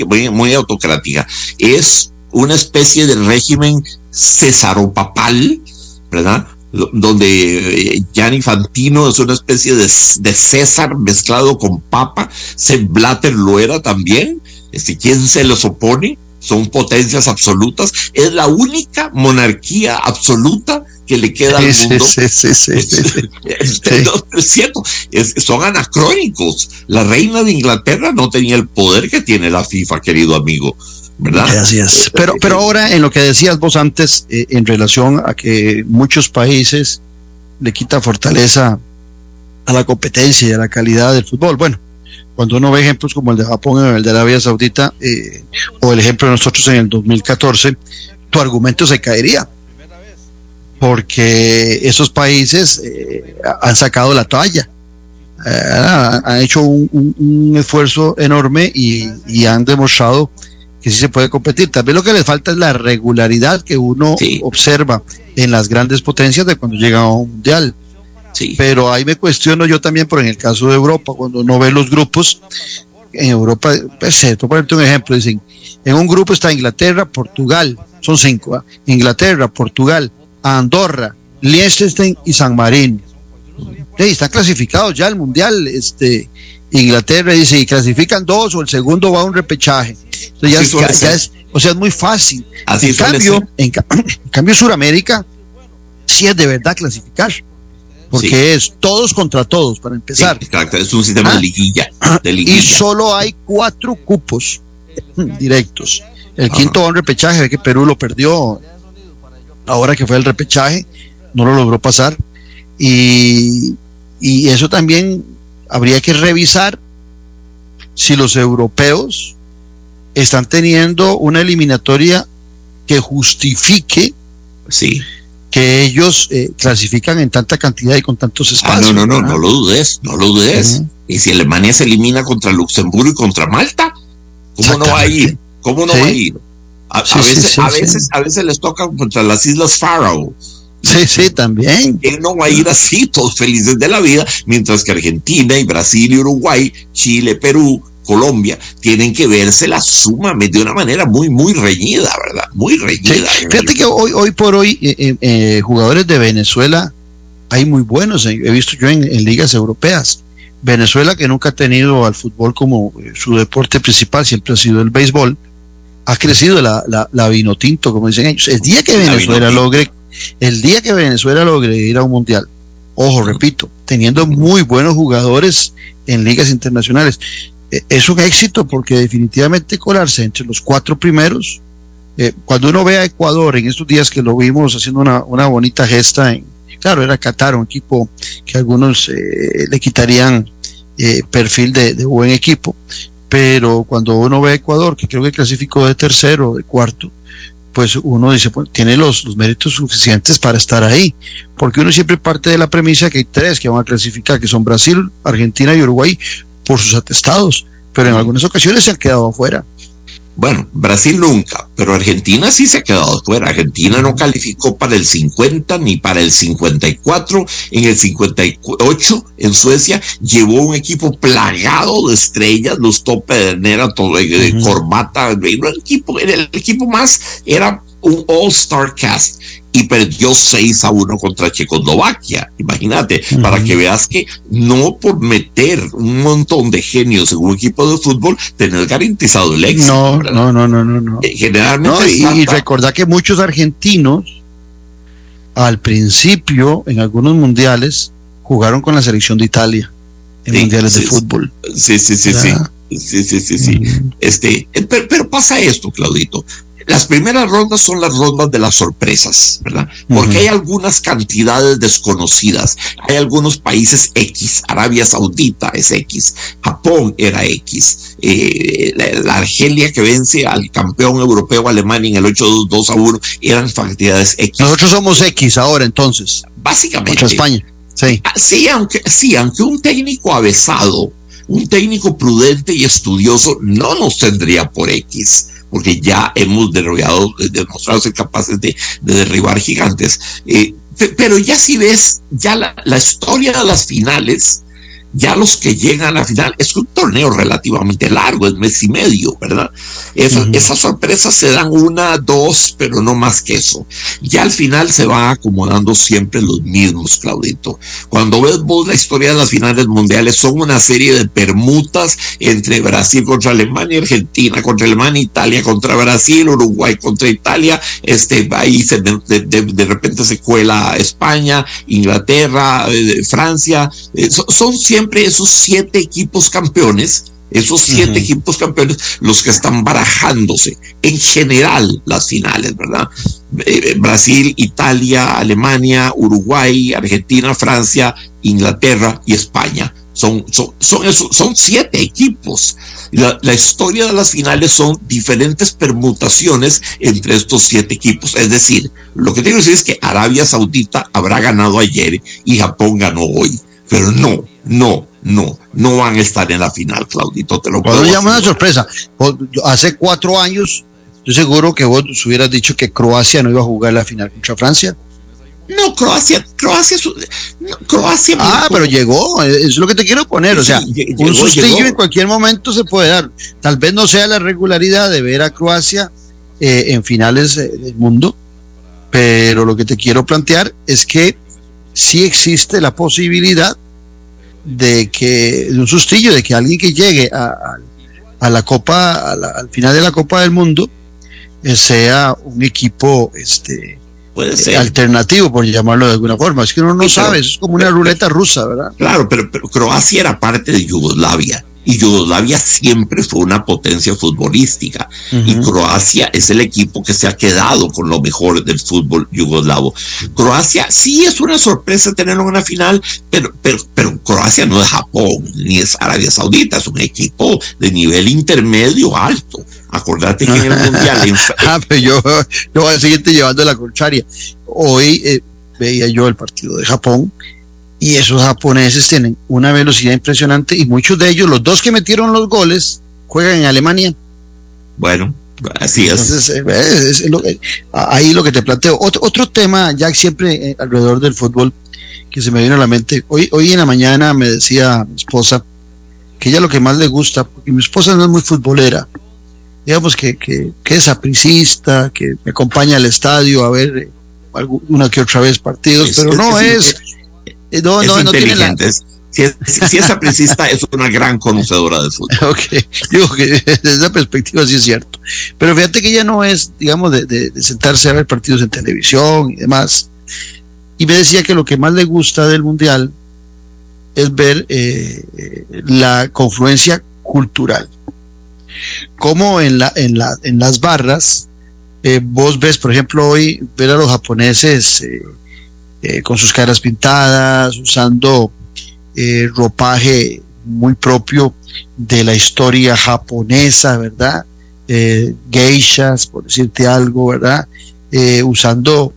muy, muy autocrática. Es una especie de régimen cesaropapal, ¿verdad? Donde eh, Gianni Fantino es una especie de, César mezclado con Papa, Blatter lo era también, este, ¿quién se los opone? Son potencias absolutas, es la única monarquía absoluta que le queda al mundo. Sí, sí, sí, es, cierto, son anacrónicos. La reina de Inglaterra no tenía el poder que tiene la FIFA, querido amigo. Así es. Pero, pero ahora en lo que decías vos antes, eh, en relación a que muchos países le quita fortaleza a la competencia y a la calidad del fútbol. Bueno, cuando uno ve ejemplos como el de Japón o el de Arabia Saudita, eh, o el ejemplo de nosotros en el 2014, tu argumento se caería. Porque esos países eh, han sacado la toalla. han hecho un, esfuerzo enorme y, y han demostrado que sí se puede competir. También lo que les falta es la regularidad que uno observa en las grandes potencias de cuando llega a un mundial. Sí. Pero ahí me cuestiono yo también, por en el caso de Europa, cuando uno ve los grupos, en Europa, pues, por ponerte un ejemplo, dicen, en un grupo está Inglaterra, Portugal, son cinco, ¿ah? Inglaterra, Portugal, Andorra, Liechtenstein y San Marino. están clasificados ya al mundial, este, Inglaterra dice, y clasifican dos o el segundo va a un repechaje. Entonces ya, es, O sea, es muy fácil. Así en, cambio, en, en cambio, Suramérica sí es de verdad clasificar. Porque Sí. es todos contra todos, para Sí, empezar. exacto, es un sistema Ah. de liguilla. De y solo hay cuatro cupos directos. El Ajá. quinto va a un repechaje, ve que Perú lo perdió ahora que fue el repechaje, no lo logró pasar. Y, y eso también habría que revisar si los europeos están teniendo una eliminatoria que justifique Sí. que ellos eh, clasifican en tanta cantidad y con tantos Ah, espacios. no, no, no, no lo dudes, no lo dudes. Y si Alemania se elimina contra Luxemburgo y contra Malta, ¿cómo no va a ir? ¿Cómo no Sí. va a ir? A, a Sí, veces, a veces, a veces les toca contra las Islas Faroe. Sí, sí, también. ¿Quién no va a ir así, todos felices de la vida? Mientras que Argentina y Brasil y Uruguay, Chile, Perú, Colombia, tienen que verse la sumamente de una manera muy, muy reñida, ¿verdad? Muy Sí, reñida. Fíjate que hoy, hoy por hoy eh, eh, eh, jugadores de Venezuela hay muy buenos, eh, he visto yo en, en ligas europeas. Venezuela que nunca ha tenido al fútbol como eh, su deporte principal, siempre ha sido el béisbol, ha crecido la, la, la vino tinto, como dicen ellos. El día que La Venezuela logre, el día que Venezuela logre ir a un mundial, ojo, repito, teniendo muy buenos jugadores en ligas internacionales, eh, es un éxito porque definitivamente colarse entre los cuatro primeros eh, cuando uno ve a Ecuador en estos días que lo vimos haciendo una, una bonita gesta, en, claro, era Qatar, un equipo que algunos eh, le quitarían eh, perfil de, de buen equipo, pero cuando uno ve a Ecuador, que creo que clasificó de tercero o de cuarto, pues uno dice, pues, tiene los, los méritos suficientes para estar ahí, porque uno siempre parte de la premisa que hay tres que van a clasificar, que son Brasil, Argentina y Uruguay, por sus atestados, pero en algunas ocasiones se han quedado afuera. Bueno, Brasil nunca, pero Argentina sí se ha quedado fuera. Argentina no calificó para el 50 ni para el 54. En el 58, en Suecia, llevó un equipo plagado de estrellas, los tope de Nera, todo, de, corbata. Era un equipo, era el equipo más, era un all-star cast y perdió 6 a 1 contra Checoslovaquia. Imagínate, para que veas que no por meter un montón de genios en un equipo de fútbol, tenés garantizado el éxito. No, ¿verdad? no, no, no, no, no. Eh, Generalmente No, y, y recordar que muchos argentinos al principio en algunos mundiales jugaron con la selección de Italia en Sí, mundiales de fútbol. Sí, sí, sí, sí. Sí, sí, sí, sí. Mm. Este, eh, pero, pero pasa esto, Claudito. Las primeras rondas son las rondas de las sorpresas, ¿verdad? Porque hay algunas cantidades desconocidas. Hay algunos países X. Arabia Saudita es X. Japón era X. Eh, la, la Argelia que vence al campeón europeo Alemania en el 8-2 a 1 eran cantidades X. Nosotros somos X ahora entonces, Básicamente. contra España. Sí. Ah, Sí, aunque, sí, aunque un técnico avesado, un técnico prudente y estudioso no nos tendría por X, porque ya hemos derribado, demostrado ser capaces de, de derribar gigantes. Eh, pe- pero ya si ves, ya la, la historia de las finales, ya los que llegan a la final, es un torneo relativamente largo, es mes y medio, ¿verdad? Esas sorpresas se dan una, dos, pero no más que eso. Ya al final se van acomodando siempre los mismos, Claudito. Cuando ves vos la historia de las finales mundiales, son una serie de permutas entre Brasil contra Alemania, Argentina contra Alemania, Italia contra Brasil, Uruguay contra Italia, este, ahí se, de, de- de repente se cuela España, Inglaterra, eh, Francia, eh, so- son siempre esos siete equipos campeones. Esos siete equipos campeones, los que están barajándose en general las finales, ¿verdad? Eh, Brasil, Italia, Alemania, Uruguay, Argentina, Francia, Inglaterra y España. Son, son, son, esos- son siete equipos. La, la historia de las finales son diferentes permutaciones entre estos siete equipos. Es decir, lo que tengo que decir es que Arabia Saudita habrá ganado ayer y Japón ganó hoy. Pero no, no, no, no van a estar en la final, Claudito. Te lo puedo Cuando llama una sorpresa. Hace cuatro años, yo seguro que vos hubieras dicho que Croacia no iba a jugar la final contra Francia. No, Croacia, Croacia, no, Croacia. Ah, pero llegó, es lo que te quiero poner. O Sí, sea, lle- un llegó, sustillo llegó. en cualquier momento se puede dar. Tal vez no sea la regularidad de ver a Croacia eh, en finales eh, del mundo, pero lo que te quiero plantear es que sí existe la posibilidad de que, de un sustillo, de que alguien que llegue a, a- a la Copa, a la- al final de la Copa del Mundo, sea un equipo este Puede ser. alternativo, por llamarlo de alguna forma. Es que uno no sabe, es como una ruleta rusa, ¿verdad? Claro, pero, pero Croacia era parte de Yugoslavia y Yugoslavia siempre fue una potencia futbolística y Croacia es el equipo que se ha quedado con lo mejor del fútbol yugoslavo. Croacia sí es una sorpresa tenerlo en una final, pero, pero, pero Croacia no es Japón ni es Arabia Saudita, es un equipo de nivel intermedio alto. Acordate que en el Mundial... ah, pero yo, yo voy a seguirte llevando la contraria. Hoy eh, veía yo el partido de Japón y esos japoneses tienen una velocidad impresionante y muchos de ellos, los dos que metieron los goles, juegan en Alemania. Bueno, así es. Eh, ahí lo que te planteo. Otro, otro tema, ya siempre eh, alrededor del fútbol, que se me vino a la mente. Hoy, hoy en la mañana me decía mi esposa que ella lo que más le gusta, porque mi esposa no es muy futbolera, digamos que, que, que es apricista, que me acompaña al estadio a ver eh, una que otra vez partidos, pero no es no, es no, inteligente. si, es, si, es apricista, es una gran conocedora del fútbol. Ok, digo que desde esa perspectiva sí es cierto. Pero fíjate que ella no es, digamos, de, sentarse a ver partidos en televisión y demás. Y me decía que lo que más le gusta del Mundial es ver eh, la confluencia cultural. Como en, la, en, la, en las barras, eh, vos ves, por ejemplo, hoy ver a los japoneses eh, con sus caras pintadas, usando eh, ropaje muy propio de la historia japonesa, ¿verdad? Eh, geishas, por decirte algo, ¿verdad? usando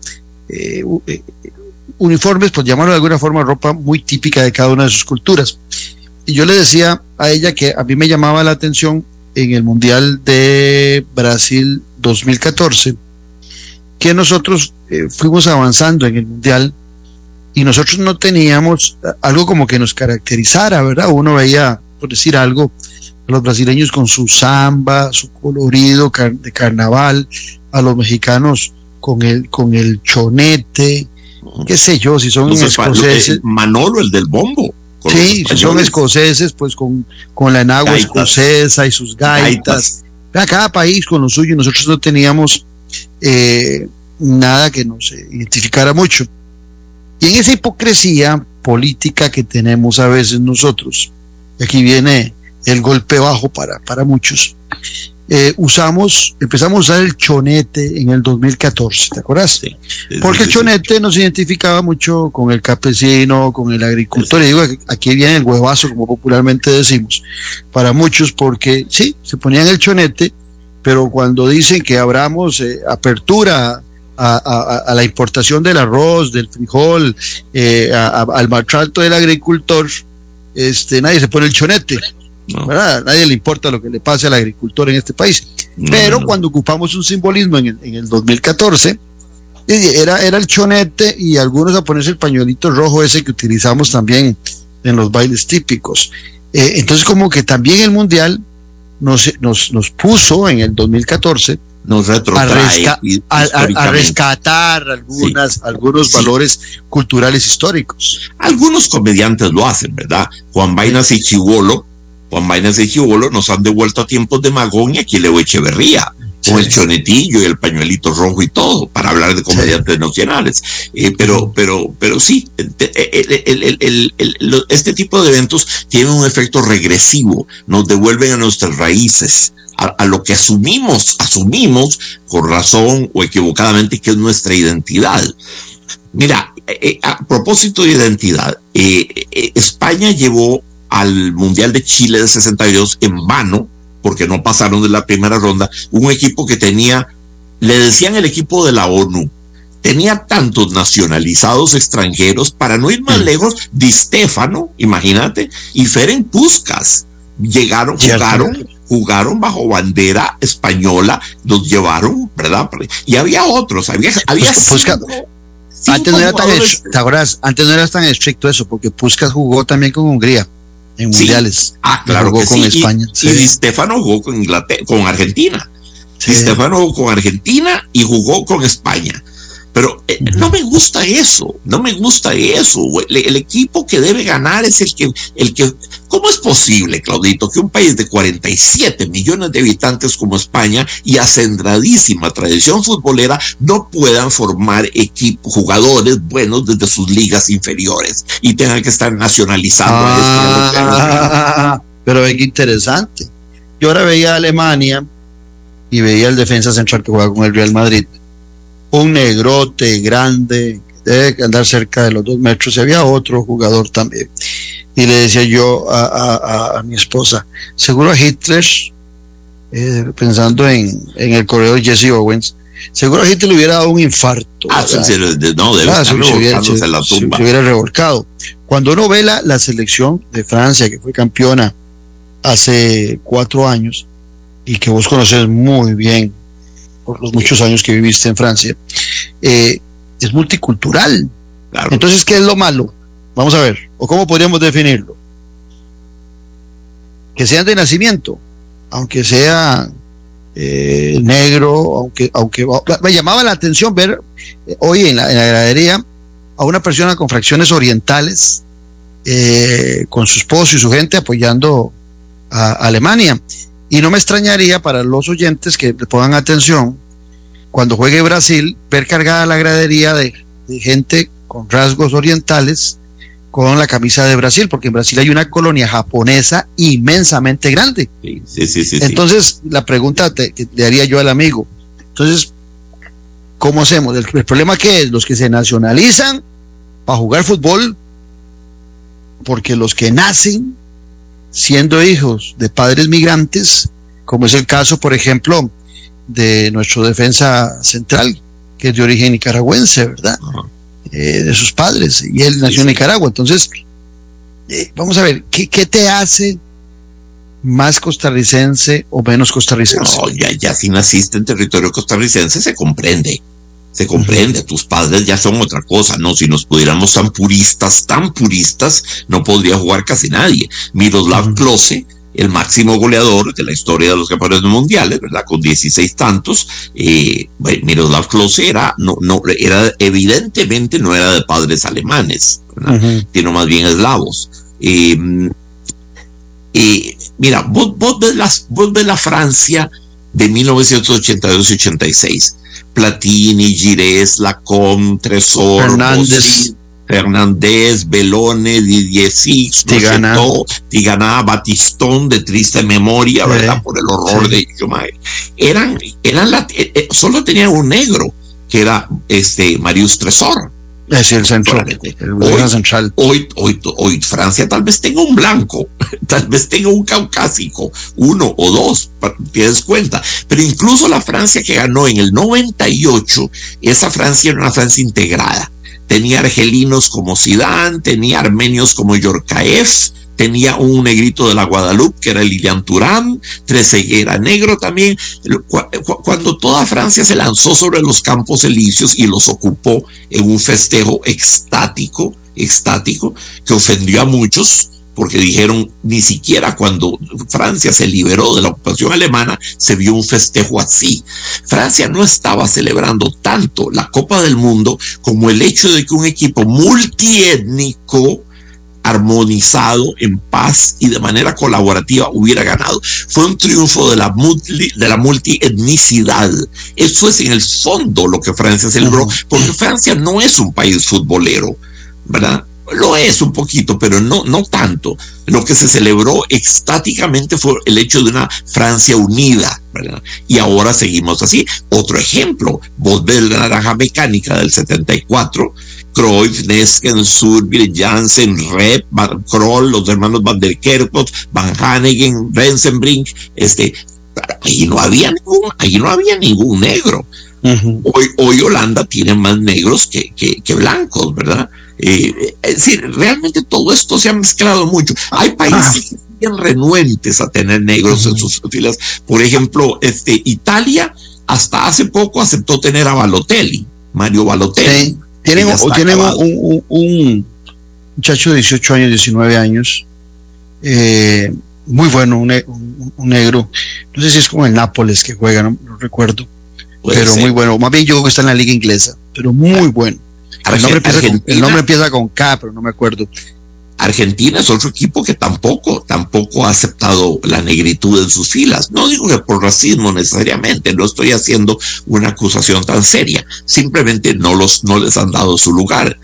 uniformes, por llamarlo de alguna forma, ropa muy típica de cada una de sus culturas. Y yo le decía a ella que a mí me llamaba la atención en el Mundial de Brasil 2014, que nosotros eh, fuimos avanzando en el mundial y nosotros no teníamos algo como que nos caracterizara, ¿verdad? Uno veía, por decir algo, a los brasileños con su samba, su colorido de carnaval, a los mexicanos con el, con el chonete, qué sé yo, si son escoceses. Manolo, el del bombo. Sí, si son escoceses, pues con, con la enagua escocesa y sus gaitas. gaitas. Cada país con lo suyo, nosotros no teníamos eh, nada que nos identificara mucho. Y en esa hipocresía política que tenemos a veces nosotros, aquí viene el golpe bajo para, para muchos, eh, usamos, empezamos a usar el chonete en el 2014, ¿te acuerdas? Porque el chonete nos identificaba mucho con el campesino, con el agricultor, y digo, aquí viene el huevazo, como popularmente decimos, para muchos, porque sí, se ponían el chonete, pero cuando dicen que abramos eh, apertura a, la importación del arroz, del frijol, eh, al maltrato del agricultor, este, nadie se pone el chonete. ¿verdad? Nadie le importa lo que le pase al agricultor en este país. Pero cuando ocupamos un simbolismo en el, en el 2014, era, era el chonete y algunos a ponerse el pañuelito rojo ese que utilizamos también en los bailes típicos. Eh, entonces como que también el mundial nos, nos, nos puso en el 2014 nos a, a, rescatar algunas, algunos valores culturales históricos. Algunos comediantes lo hacen, ¿verdad? Juan Vainas y Chivolo, Juan Vainas y Chivolo nos han devuelto a tiempos de Magón y aquí Leo Echeverría con el chonetillo y el pañuelito rojo y todo, para hablar de comediantes nacionales. Eh, pero, pero, pero sí, este tipo de eventos tienen un efecto regresivo, nos devuelven a nuestras raíces, a, lo que asumimos, asumimos por razón o equivocadamente que es nuestra identidad. Mira, eh, eh, a propósito de identidad, España llevó al Mundial de Chile de 62 en vano porque no pasaron de la primera ronda, un equipo que tenía, le decían el equipo de la ONU, tenía tantos nacionalizados extranjeros, para no ir más mm. lejos, Di Stefano, imagínate, y Feren Puskas, llegaron, jugaron, jugaron bajo bandera española, los llevaron, ¿verdad? Y había otros, había, había antes no, era tan, antes no era tan estricto eso, porque Puskas jugó también con Hungría en mundiales. Ah, claro. Jugó con España. Y, y Stefano jugó con Inglaterra, con Argentina. Sí. Stefano jugó con Argentina y jugó con España. Pero eh, no me gusta eso, no me gusta eso. El, equipo que debe ganar es el que, el que, ¿cómo es posible, Claudito, que un país de 47 millones de habitantes como España y acendradísima tradición futbolera no puedan formar equipos, jugadores buenos desde sus ligas inferiores y tengan que estar nacionalizando ah, Pero es interesante. Yo ahora veía a Alemania y veía el defensa central que juega con el Real Madrid un negrote grande, debe andar cerca de los dos metros, y había otro jugador también. Y le decía yo a, mi esposa, seguro a Hitler, eh, pensando en, el correo de Jesse Owens, seguro a Hitler le hubiera dado un infarto. Ah, no, debe ah, se, hubiera, la tumba. Se, hubiera revolcado. Cuando uno ve la, la selección de Francia, que fue campeona hace cuatro años, y que vos conoces muy bien, por los muchos años que viviste en Francia, eh, es multicultural. Entonces, ¿qué es lo malo? Vamos a ver, o cómo podríamos definirlo. Que sean de nacimiento, aunque sea eh, negro, aunque, aunque me llamaba la atención ver eh, hoy en la, en la gradería a una persona con fracciones orientales, con su esposo y su gente apoyando a Alemania. Y no me extrañaría para los oyentes que le pongan atención cuando juegue Brasil, ver cargada la gradería de, gente con rasgos orientales con la camisa de Brasil, porque en Brasil hay una colonia japonesa inmensamente grande. Sí, sí, sí, entonces, la pregunta que le haría yo al amigo, entonces, ¿cómo hacemos? El, el problema que es, los que se nacionalizan para jugar fútbol, porque los que nacen siendo hijos de padres migrantes, como es el caso, por ejemplo, de nuestro defensa central, que es de origen nicaragüense, ¿verdad? Eh, de sus padres, y él nació en Nicaragua. Entonces, eh, vamos a ver, ¿qué, ¿qué, te hace más costarricense o menos costarricense? No, ya, ya si naciste en territorio costarricense se comprende se comprende, tus padres ya son otra cosa, ¿no? Si nos pudiéramos tan puristas, tan puristas, no podría jugar casi nadie. Miroslav Klose, el máximo goleador de la historia de los campeones mundiales, ¿verdad? Con 16 tantos, eh, Miroslav Klose era, no, no, era, evidentemente no era de padres alemanes, ¿verdad? Sino más bien eslavos. Em, mira, vos, vos, ves las, vos ves la Francia de 1982 y 86 Platini, Gires, Lacombe, Tresor, Hernández. Fernández, Belone, Didier Six, Tigana, Batistón de triste memoria, ¿verdad? Por el horror de Schumacher. Eran, eran la, eh, eh, solo tenían un negro, que era este Marius Tresor. Es el central. hoy, central. Hoy, hoy, hoy, Francia tal vez tenga un blanco, tal vez tenga un caucásico, uno o dos, tienes cuenta. Pero incluso la Francia que ganó en el 98, esa Francia era una Francia integrada. Tenía argelinos como Sidán, tenía armenios como Yorkaev, tenía un negrito de la Guadalupe, que era Lilian Turán, Treseguera negro también. Cuando toda Francia se lanzó sobre los campos elíseos y los ocupó en un festejo extático, extático, que ofendió a muchos, porque dijeron, ni siquiera cuando Francia se liberó de la ocupación alemana se vio un festejo así. Francia no estaba celebrando tanto la Copa del Mundo como el hecho de que un equipo multiétnico armonizado, en paz y de manera colaborativa hubiera ganado. Fue un triunfo de la, multi, de la multietnicidad. Eso es en el fondo lo que Francia celebró, porque Francia no es un país futbolero, ¿verdad? Lo es un poquito, pero no, no tanto. Lo que se celebró extáticamente fue el hecho de una Francia unida, ¿verdad? Y ahora seguimos así. Otro ejemplo, vos ves la naranja mecánica del 74, Cruyff, Nesken, Surbier, Janssen, Rep, Kroll, los hermanos Van der Kerkhoff, Van Hanegen, Rensenbrink, este, ahí no había ningún, ahí no había ningún negro. hoy, hoy Holanda tiene más negros que, que, blancos, ¿verdad? Eh, es decir, realmente todo esto se ha mezclado mucho. Hay países bien renuentes a tener negros en sus filas. Por ejemplo, este, Italia hasta hace poco aceptó tener a Balotelli, Mario Balotelli. Tienen, tienen un, un, muchacho de 18 años, 19 años, eh, muy bueno, un, negro. No sé si es como el Nápoles que juega, no, recuerdo. pero muy bueno. Más bien yo creo que está en la liga inglesa. pero muy bueno. El nombre, empieza con, el nombre empieza con K, pero no me acuerdo. Argentina es otro equipo que tampoco, tampoco ha aceptado la negritud en sus filas. No digo que por racismo necesariamente, no estoy haciendo una acusación tan seria. Simplemente no los, no les han dado su lugar.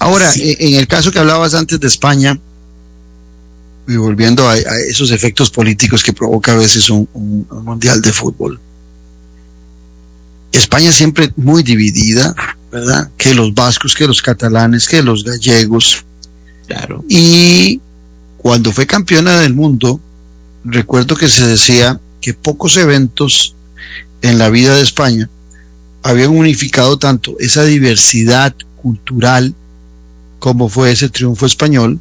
Ahora, en el caso que hablabas antes de España, y volviendo a, esos efectos políticos que provoca a veces un, mundial de fútbol. España siempre muy dividida, ¿verdad? Que los vascos, que los catalanes, que los gallegos. Y cuando fue campeona del mundo, recuerdo que se decía que pocos eventos en la vida de España habían unificado tanto esa diversidad cultural como fue ese triunfo español,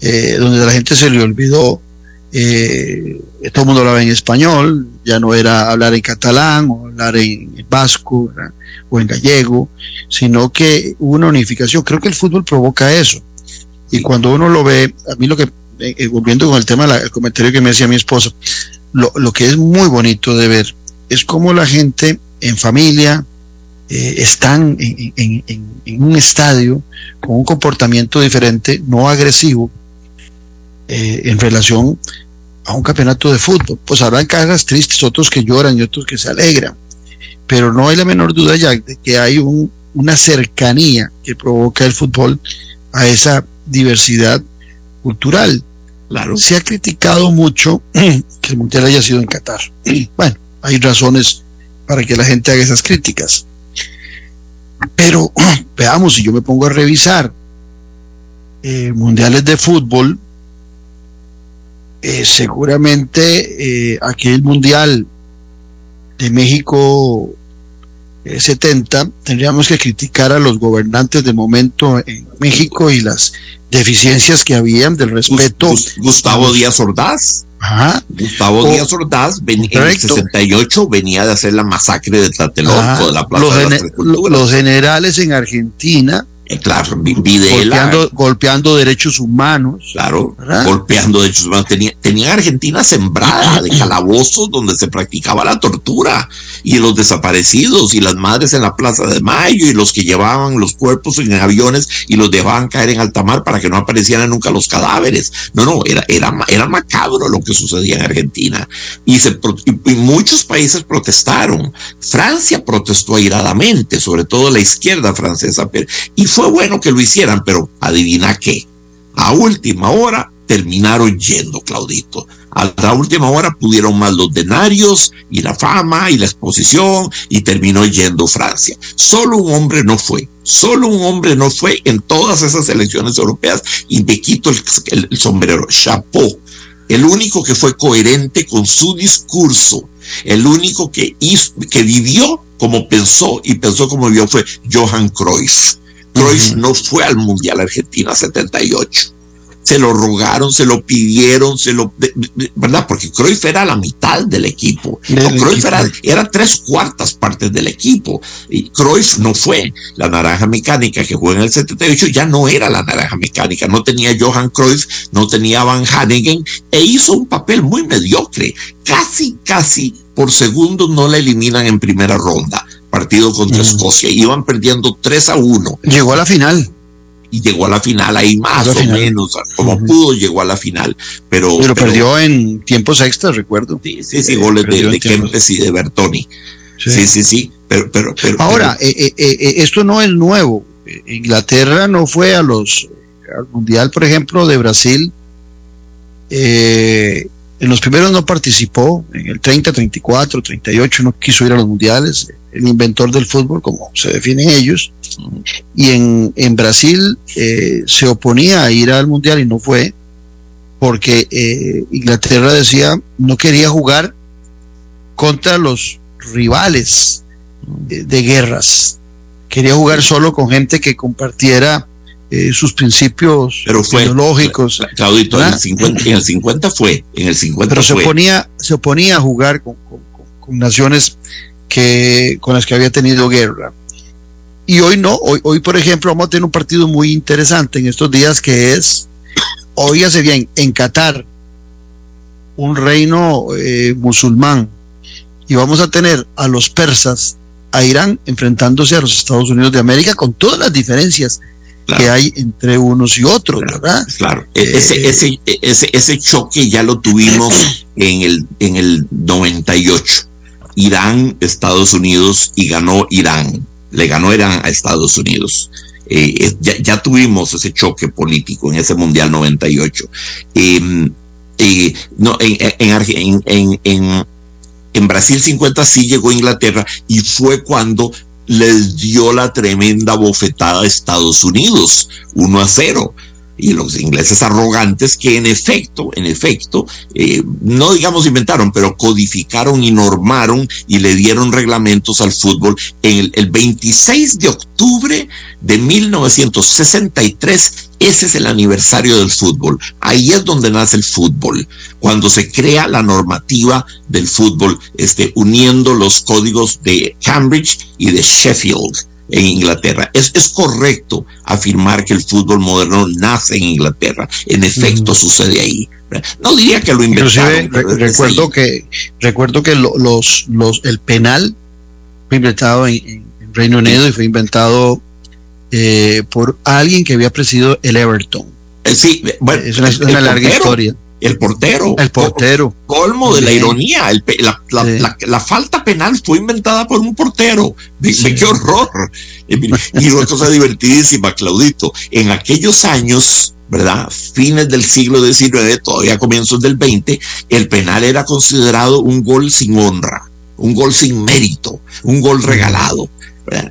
eh, donde la gente se le olvidó, eh, todo el mundo hablaba en español, ya no era hablar en catalán o hablar en vasco o en gallego, sino que hubo una unificación. Creo que el fútbol provoca eso. Y cuando uno lo ve, a mí lo que, eh, volviendo con el tema, del comentario que me decía mi esposa, lo, lo que es muy bonito de ver es cómo la gente en familia, están en, en, un estadio con un comportamiento diferente, no agresivo, eh, en relación a un campeonato de fútbol. Pues habrán caras tristes, otros que lloran y otros que se alegran, pero no hay la menor duda ya de que hay un, una cercanía que provoca el fútbol a esa diversidad cultural. Claro. Se ha criticado mucho que el Mundial haya sido en Qatar. Bueno, hay razones para que la gente haga esas críticas. Pero veamos, si yo me pongo a revisar eh, mundiales de fútbol, eh, seguramente eh, aquel mundial de México 70 eh, tendríamos que criticar a los gobernantes de momento en México y las deficiencias que habían del respeto. Gustavo Díaz Ordaz. Gustavo Díaz Ordaz en el 68 venía de hacer la masacre de Tlatelolco, de la Plaza los, los generales en Argentina eh, claro, Videla. Golpeando, derechos humanos. Claro, golpeando derechos humanos. Tenía, tenía Argentina sembrada de calabozos donde se practicaba la tortura y los desaparecidos y las madres en la Plaza de Mayo y los que llevaban los cuerpos en aviones y los dejaban caer en alta mar para que no aparecieran nunca los cadáveres. No, no, era, era, era macabro lo que sucedía en Argentina. Y, se, y muchos países protestaron. Francia protestó airadamente, sobre todo la izquierda francesa. Y fue bueno que lo hicieran, pero adivina qué. A última hora terminaron yendo, Claudito. A la última hora pudieron más los denarios y la fama y la exposición y terminó yendo Francia. Solo un hombre no fue, solo un hombre no fue en todas esas elecciones europeas y me quito el, sombrero, chapeau. El único que fue coherente con su discurso, el único que, hizo, que vivió como pensó y pensó como vivió fue Johan Cruyff. Cruyff no fue al Mundial Argentina 78. Se lo rogaron, se lo pidieron, se lo, ¿verdad? Porque Cruyff era la mitad del equipo. Cruyff Era, tres cuartas partes del equipo. Y Cruyff no fue. La naranja mecánica que jugó en el 78 ya no era la naranja mecánica. No tenía Johan Cruyff, no tenía Van Hannigan e hizo un papel muy mediocre. Casi, casi por segundos no la eliminan en primera ronda partido contra Escocia. Iban perdiendo 3 a 1. Llegó a la final. Y llegó a la final ahí más o menos, como pudo, llegó a la final. Pero, pero, perdió en tiempos extras, recuerdo. Sí, sí, sí, goles de, de Kempes y de Bertoni. Sí, sí, sí. Pero, pero, pero Ahora, eh, eh, eh, esto no es nuevo. Inglaterra no fue a los al Mundial, por ejemplo, de Brasil. En los primeros no participó, en el 30, 34, 38 no quiso ir a los mundiales. El inventor del fútbol, como se definen ellos, y en, Brasil eh, se oponía a ir al Mundial y no fue, porque eh, Inglaterra decía no quería jugar contra los rivales de, guerras, quería jugar solo con gente que compartiera eh, sus principios pero fue, Claudito, en el, 50, en el 50 fue, en el 50 pero se oponía, se oponía a jugar con, con naciones que, con las que había tenido guerra. Y hoy no, hoy, hoy por ejemplo vamos a tener un partido muy interesante en estos días que es, oígase bien, en Qatar, un reino eh, musulmán, y vamos a tener a los persas a Irán enfrentándose a los Estados Unidos de América con todas las diferencias que hay entre unos y otros, ¿verdad? Claro, e-, ese, eh, ese, ese, ese choque ya lo tuvimos en el, en el 98. Irán, Estados Unidos y ganó Irán. Le ganó Irán a Estados Unidos. Eh, ya, tuvimos ese choque político en ese Mundial 98. Em, eh, no, en, en, en, en Brasil 50 sí llegó Inglaterra y fue cuando les dio la tremenda bofetada a Estados Unidos, 1 a 0 y los ingleses arrogantes que en efecto, en efecto, eh, no digamos inventaron, pero codificaron y normaron y le dieron reglamentos al fútbol en el, el 26 de octubre de 1963. Ese es el aniversario del fútbol. Ahí es donde nace el fútbol, cuando se crea la normativa del fútbol, este, uniendo los códigos de Cambridge y de Sheffield en Inglaterra. Es, es correcto afirmar que el fútbol moderno nace en Inglaterra. En efecto, sucede ahí. No diría que lo inventaron. recuerdo que recuerdo que los, los el penal fue inventado en, Reino Unido y fue inventado eh, por alguien que había presidido el Everton. Eh, sí, bueno, es una, larga historia el portero. El portero. Colmo de la ironía. la, falta penal fue inventada por un portero. Dice, qué horror. Y una cosa divertidísima, Claudito. En aquellos años, ¿verdad? Fines del siglo XIX, todavía comienzos del XX, el penal era considerado un gol sin honra, un gol sin mérito, un gol regalado.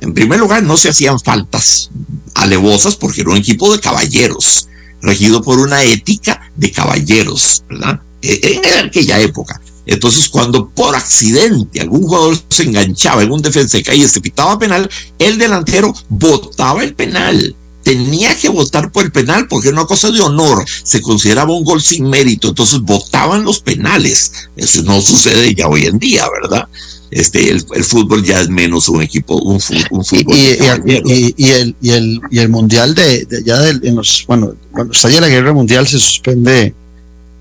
En primer lugar, no se hacían faltas alevosas porque era un equipo de caballeros regido por una ética de caballeros, ¿verdad? E, en aquella época. Entonces, cuando por accidente algún jugador se enganchaba en un defensa y se pitaba penal, el delantero votaba el penal. Tenía que votar por el penal porque era una cosa de honor. Se consideraba un gol sin mérito. Entonces votaban los penales. Eso no sucede ya hoy en día, ¿verdad? este, el, fútbol ya es menos un equipo, un, fútbol. Y, el, y, el, y el mundial de, ya de, en los, bueno, cuando estalla la guerra mundial se suspende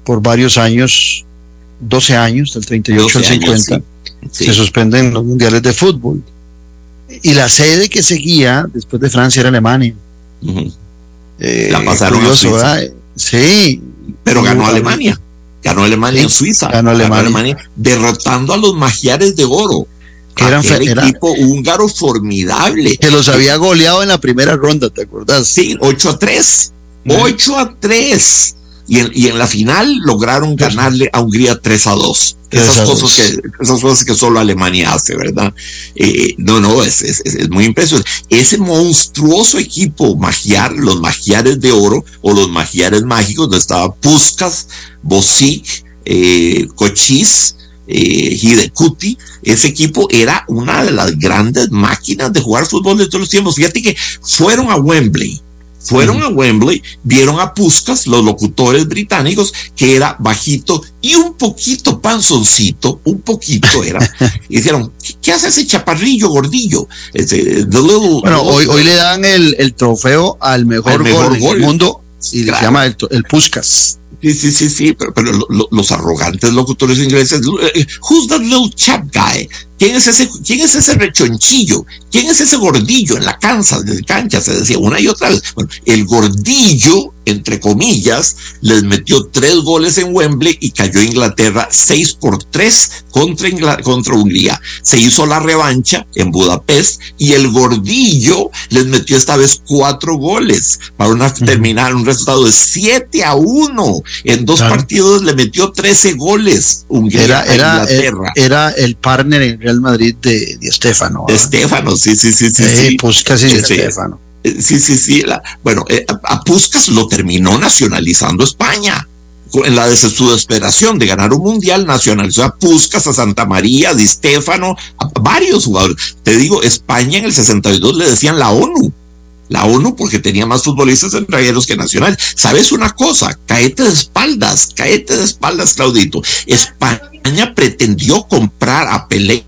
por varios años, 12 años, del 38 al 50, se suspenden los mundiales de fútbol. Y la sede que seguía después de Francia era Alemania. Eh, la pasaron Sí. Pero ganó Alemania. Ganó Alemania en Suiza. Ganó Alemania. derrotando a los magiares de oro. Que eran un equipo húngaro formidable. Que los había goleado en la primera ronda, ¿te acuerdas? Sí, 8 a 3. 8 a 3. Y en, y en, la final lograron ganarle a Hungría 3 a 2. Esas cosas, que, esas cosas que solo Alemania hace, ¿verdad? Eh, no, no, es, es, es, muy impresionante. Ese monstruoso equipo magiar, los magiares de oro o los magiares mágicos, donde estaba Puskas, Bosic, eh, Cochis, eh, Hidekuti, ese equipo era una de las grandes máquinas de jugar fútbol de todos los tiempos. Fíjate que fueron a Wembley fueron a Wembley, vieron a Puskas, los locutores británicos, que era bajito y un poquito panzoncito, un poquito era, y dijeron, ¿qué, hace ese chaparrillo gordillo? bueno, hoy, hoy le dan el, trofeo al mejor, gol, del mundo y le llama el, el Puskas. Sí, sí, sí, sí, pero, los arrogantes locutores ingleses, eh, who's that little chap guy? ¿Quién es ese, quién es ese rechonchillo? ¿Quién es ese gordillo en la cancha, de cancha? Se decía una y otra vez. Bueno, el gordillo entre comillas, les metió tres goles en Wembley y cayó Inglaterra seis por tres contra, contra Hungría. Se hizo la revancha en Budapest y el gordillo les metió esta vez cuatro goles para una, terminar un resultado de siete a En dos partidos le metió trece goles Hungría era, era, Inglaterra. Era el partner en Real Madrid de, de Estefano. De Estefano, sí, sí, sí, sí. Pues casi de Estefano. Eh, sí, sí, sí. bueno, eh, a Puskas lo terminó nacionalizando España. En la de su desesperación de ganar un mundial, nacionalizó a Puskas, a Santa María, Di Stefano, a varios jugadores. Te digo, España en el 62 le decían la ONU. La ONU porque tenía más futbolistas extranjeros que nacionales. ¿Sabes una cosa? Caete de espaldas, caete de espaldas, Claudito. España pretendió comprar a Pelé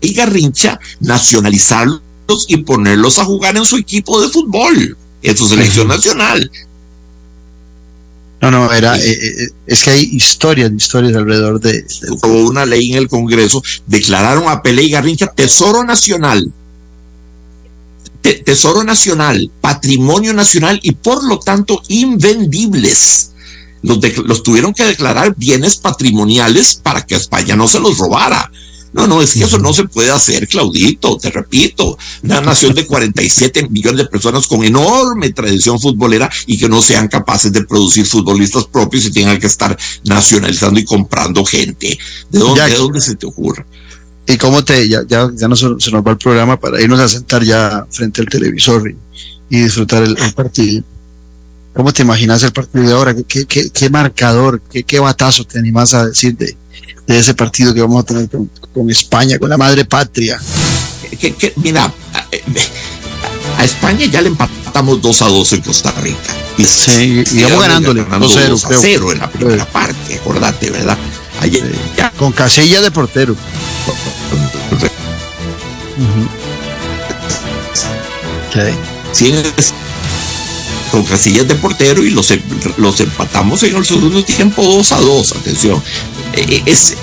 y Garrincha, nacionalizarlo y ponerlos a jugar en su equipo de fútbol, en su selección nacional. No, no, era, eh, eh, es que hay historias, historias alrededor de, de... Hubo una ley en el Congreso, declararon a Pelé y Garrincha Tesoro Nacional. Tesoro Nacional, Patrimonio Nacional y por lo tanto invendibles. Los, los tuvieron que declarar bienes patrimoniales para que España no se los robara. No, no, es que eso no se puede hacer, Claudito, te repito. Una nación de 47 millones de personas con enorme tradición futbolera y que no sean capaces de producir futbolistas propios y tengan que estar nacionalizando y comprando gente. ¿De dónde, ¿de dónde se te ocurre? ¿Y cómo te, ya, ya, ya no se, se, nos va el programa para irnos a sentar ya frente al televisor y, y disfrutar el, el, partido? ¿Cómo te imaginas el partido de ahora? ¿Qué, qué, qué marcador, qué, qué batazo te animas a decir de, de ese partido que vamos a tener con, con España, con la madre patria? Que, que, mira, a, a, España ya le empatamos 2 a 2 en Costa Rica. Y, sí, y vamos ganándole ganando 2 a 0, 0 en la primera parte, acordate, ¿verdad? Sí. Con casilla de portero. Uh -huh. sí. con casillas de portero y los, los empatamos en el segundo tiempo 2 a 2, atención. Es,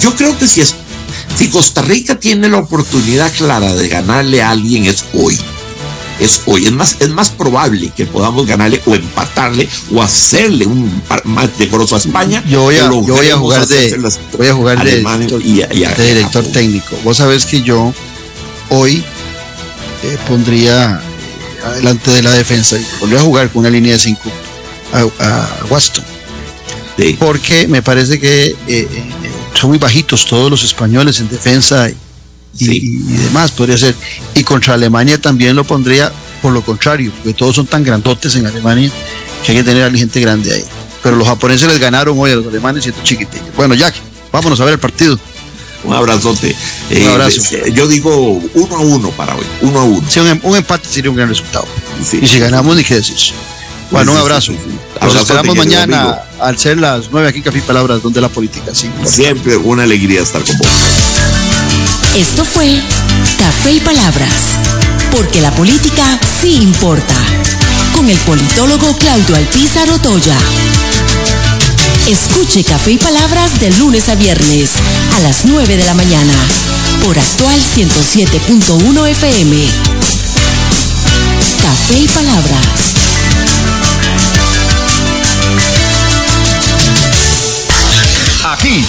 yo creo que si, es, si Costa Rica tiene la oportunidad clara de ganarle a alguien es hoy. Es hoy. Es más, es más probable que podamos ganarle o empatarle o hacerle un más decoroso a España. Yo voy a, yo voy a jugar de, voy a jugar de, director, y, y a, de director técnico. Vos sabés que yo hoy eh, pondría adelante de la defensa y pondría a jugar con una línea de 5 a, a Waston. Sí. Porque me parece que eh, eh, son muy bajitos todos los españoles en defensa y, sí. y, y, demás, podría ser. Y contra Alemania también lo pondría por lo contrario, porque todos son tan grandotes en Alemania que hay que tener a la gente grande ahí. Pero los japoneses les ganaron hoy a los alemanes siendo chiquitillos. Bueno, Jack, vámonos a ver el partido. Un abrazote. Un eh, abrazo. yo digo uno a uno para hoy, uno a uno. Sí, un, un empate sería un gran resultado. Sí, y si ganamos, ni qué decir. Bueno, un abrazo. Nos esperamos mañana amigo. al ser las nueve aquí en Café Palabras, donde la política sí. Siempre una alegría estar con vos. Esto fue Café y Palabras, porque la política sí importa, con el politólogo Claudio Alpizar Otoya. Escuche Café y Palabras de lunes a viernes a las 9 de la mañana por actual 107.1 FM. Café y Palabras.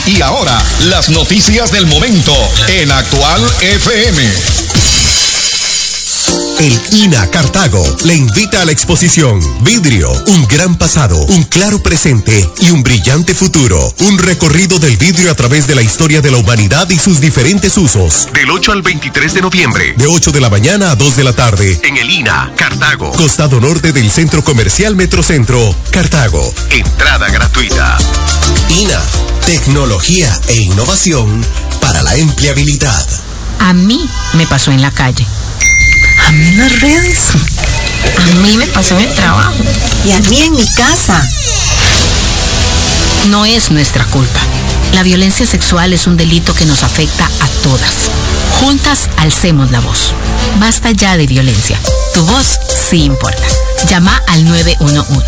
Y ahora, las noticias del momento en Actual FM. El INA Cartago le invita a la exposición Vidrio, un gran pasado, un claro presente y un brillante futuro. Un recorrido del vidrio a través de la historia de la humanidad y sus diferentes usos. Del 8 al 23 de noviembre. De 8 de la mañana a 2 de la tarde. En el INA Cartago. Costado norte del Centro Comercial Metrocentro, Cartago. Entrada gratuita. INA, tecnología e innovación para la empleabilidad. A mí me pasó en la calle. A mí las redes. A mí me pasó en el trabajo. Y a mí en mi casa. No es nuestra culpa. La violencia sexual es un delito que nos afecta a todas. Juntas alcemos la voz. Basta ya de violencia. Tu voz sí importa. Llama al 911.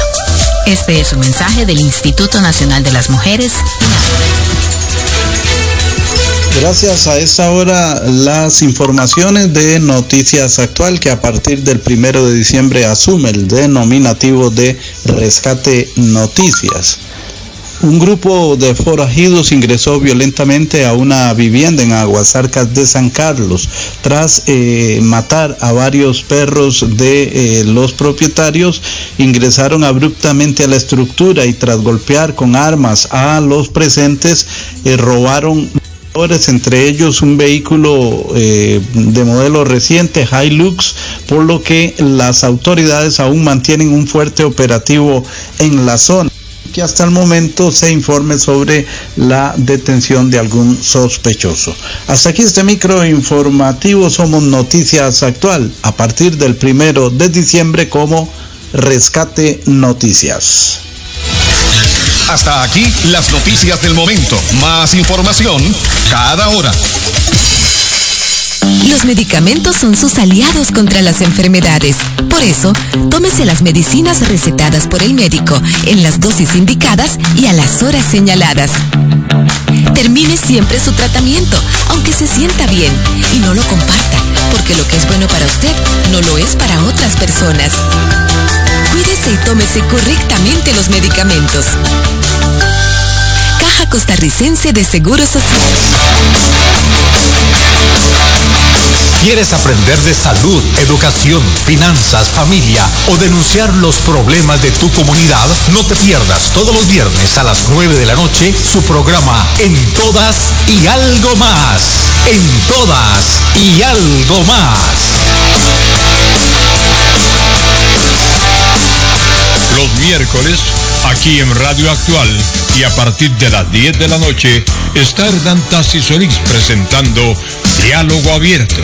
Este es un mensaje del Instituto Nacional de las Mujeres. Gracias a esta hora las informaciones de Noticias Actual que a partir del primero de diciembre asume el denominativo de Rescate Noticias. Un grupo de forajidos ingresó violentamente a una vivienda en Aguasarcas de San Carlos tras eh, matar a varios perros de eh, los propietarios. Ingresaron abruptamente a la estructura y tras golpear con armas a los presentes, eh, robaron entre ellos un vehículo eh, de modelo reciente Hilux, por lo que las autoridades aún mantienen un fuerte operativo en la zona que hasta el momento se informe sobre la detención de algún sospechoso. Hasta aquí este micro informativo somos Noticias Actual a partir del primero de diciembre como Rescate Noticias. Hasta aquí las noticias del momento. Más información cada hora. Los medicamentos son sus aliados contra las enfermedades. Por eso, tómese las medicinas recetadas por el médico en las dosis indicadas y a las horas señaladas. Termine siempre su tratamiento, aunque se sienta bien, y no lo comparta, porque lo que es bueno para usted no lo es para otras personas. Cuídese y tómese correctamente los medicamentos. Caja Costarricense de Seguro Social. ¿Quieres aprender de salud, educación, finanzas, familia o denunciar los problemas de tu comunidad? No te pierdas todos los viernes a las 9 de la noche su programa En Todas y Algo Más. En Todas y Algo Más. Los miércoles, aquí en Radio Actual. Y a partir de las 10 de la noche, está Hernán Tassi Solís presentando Diálogo Abierto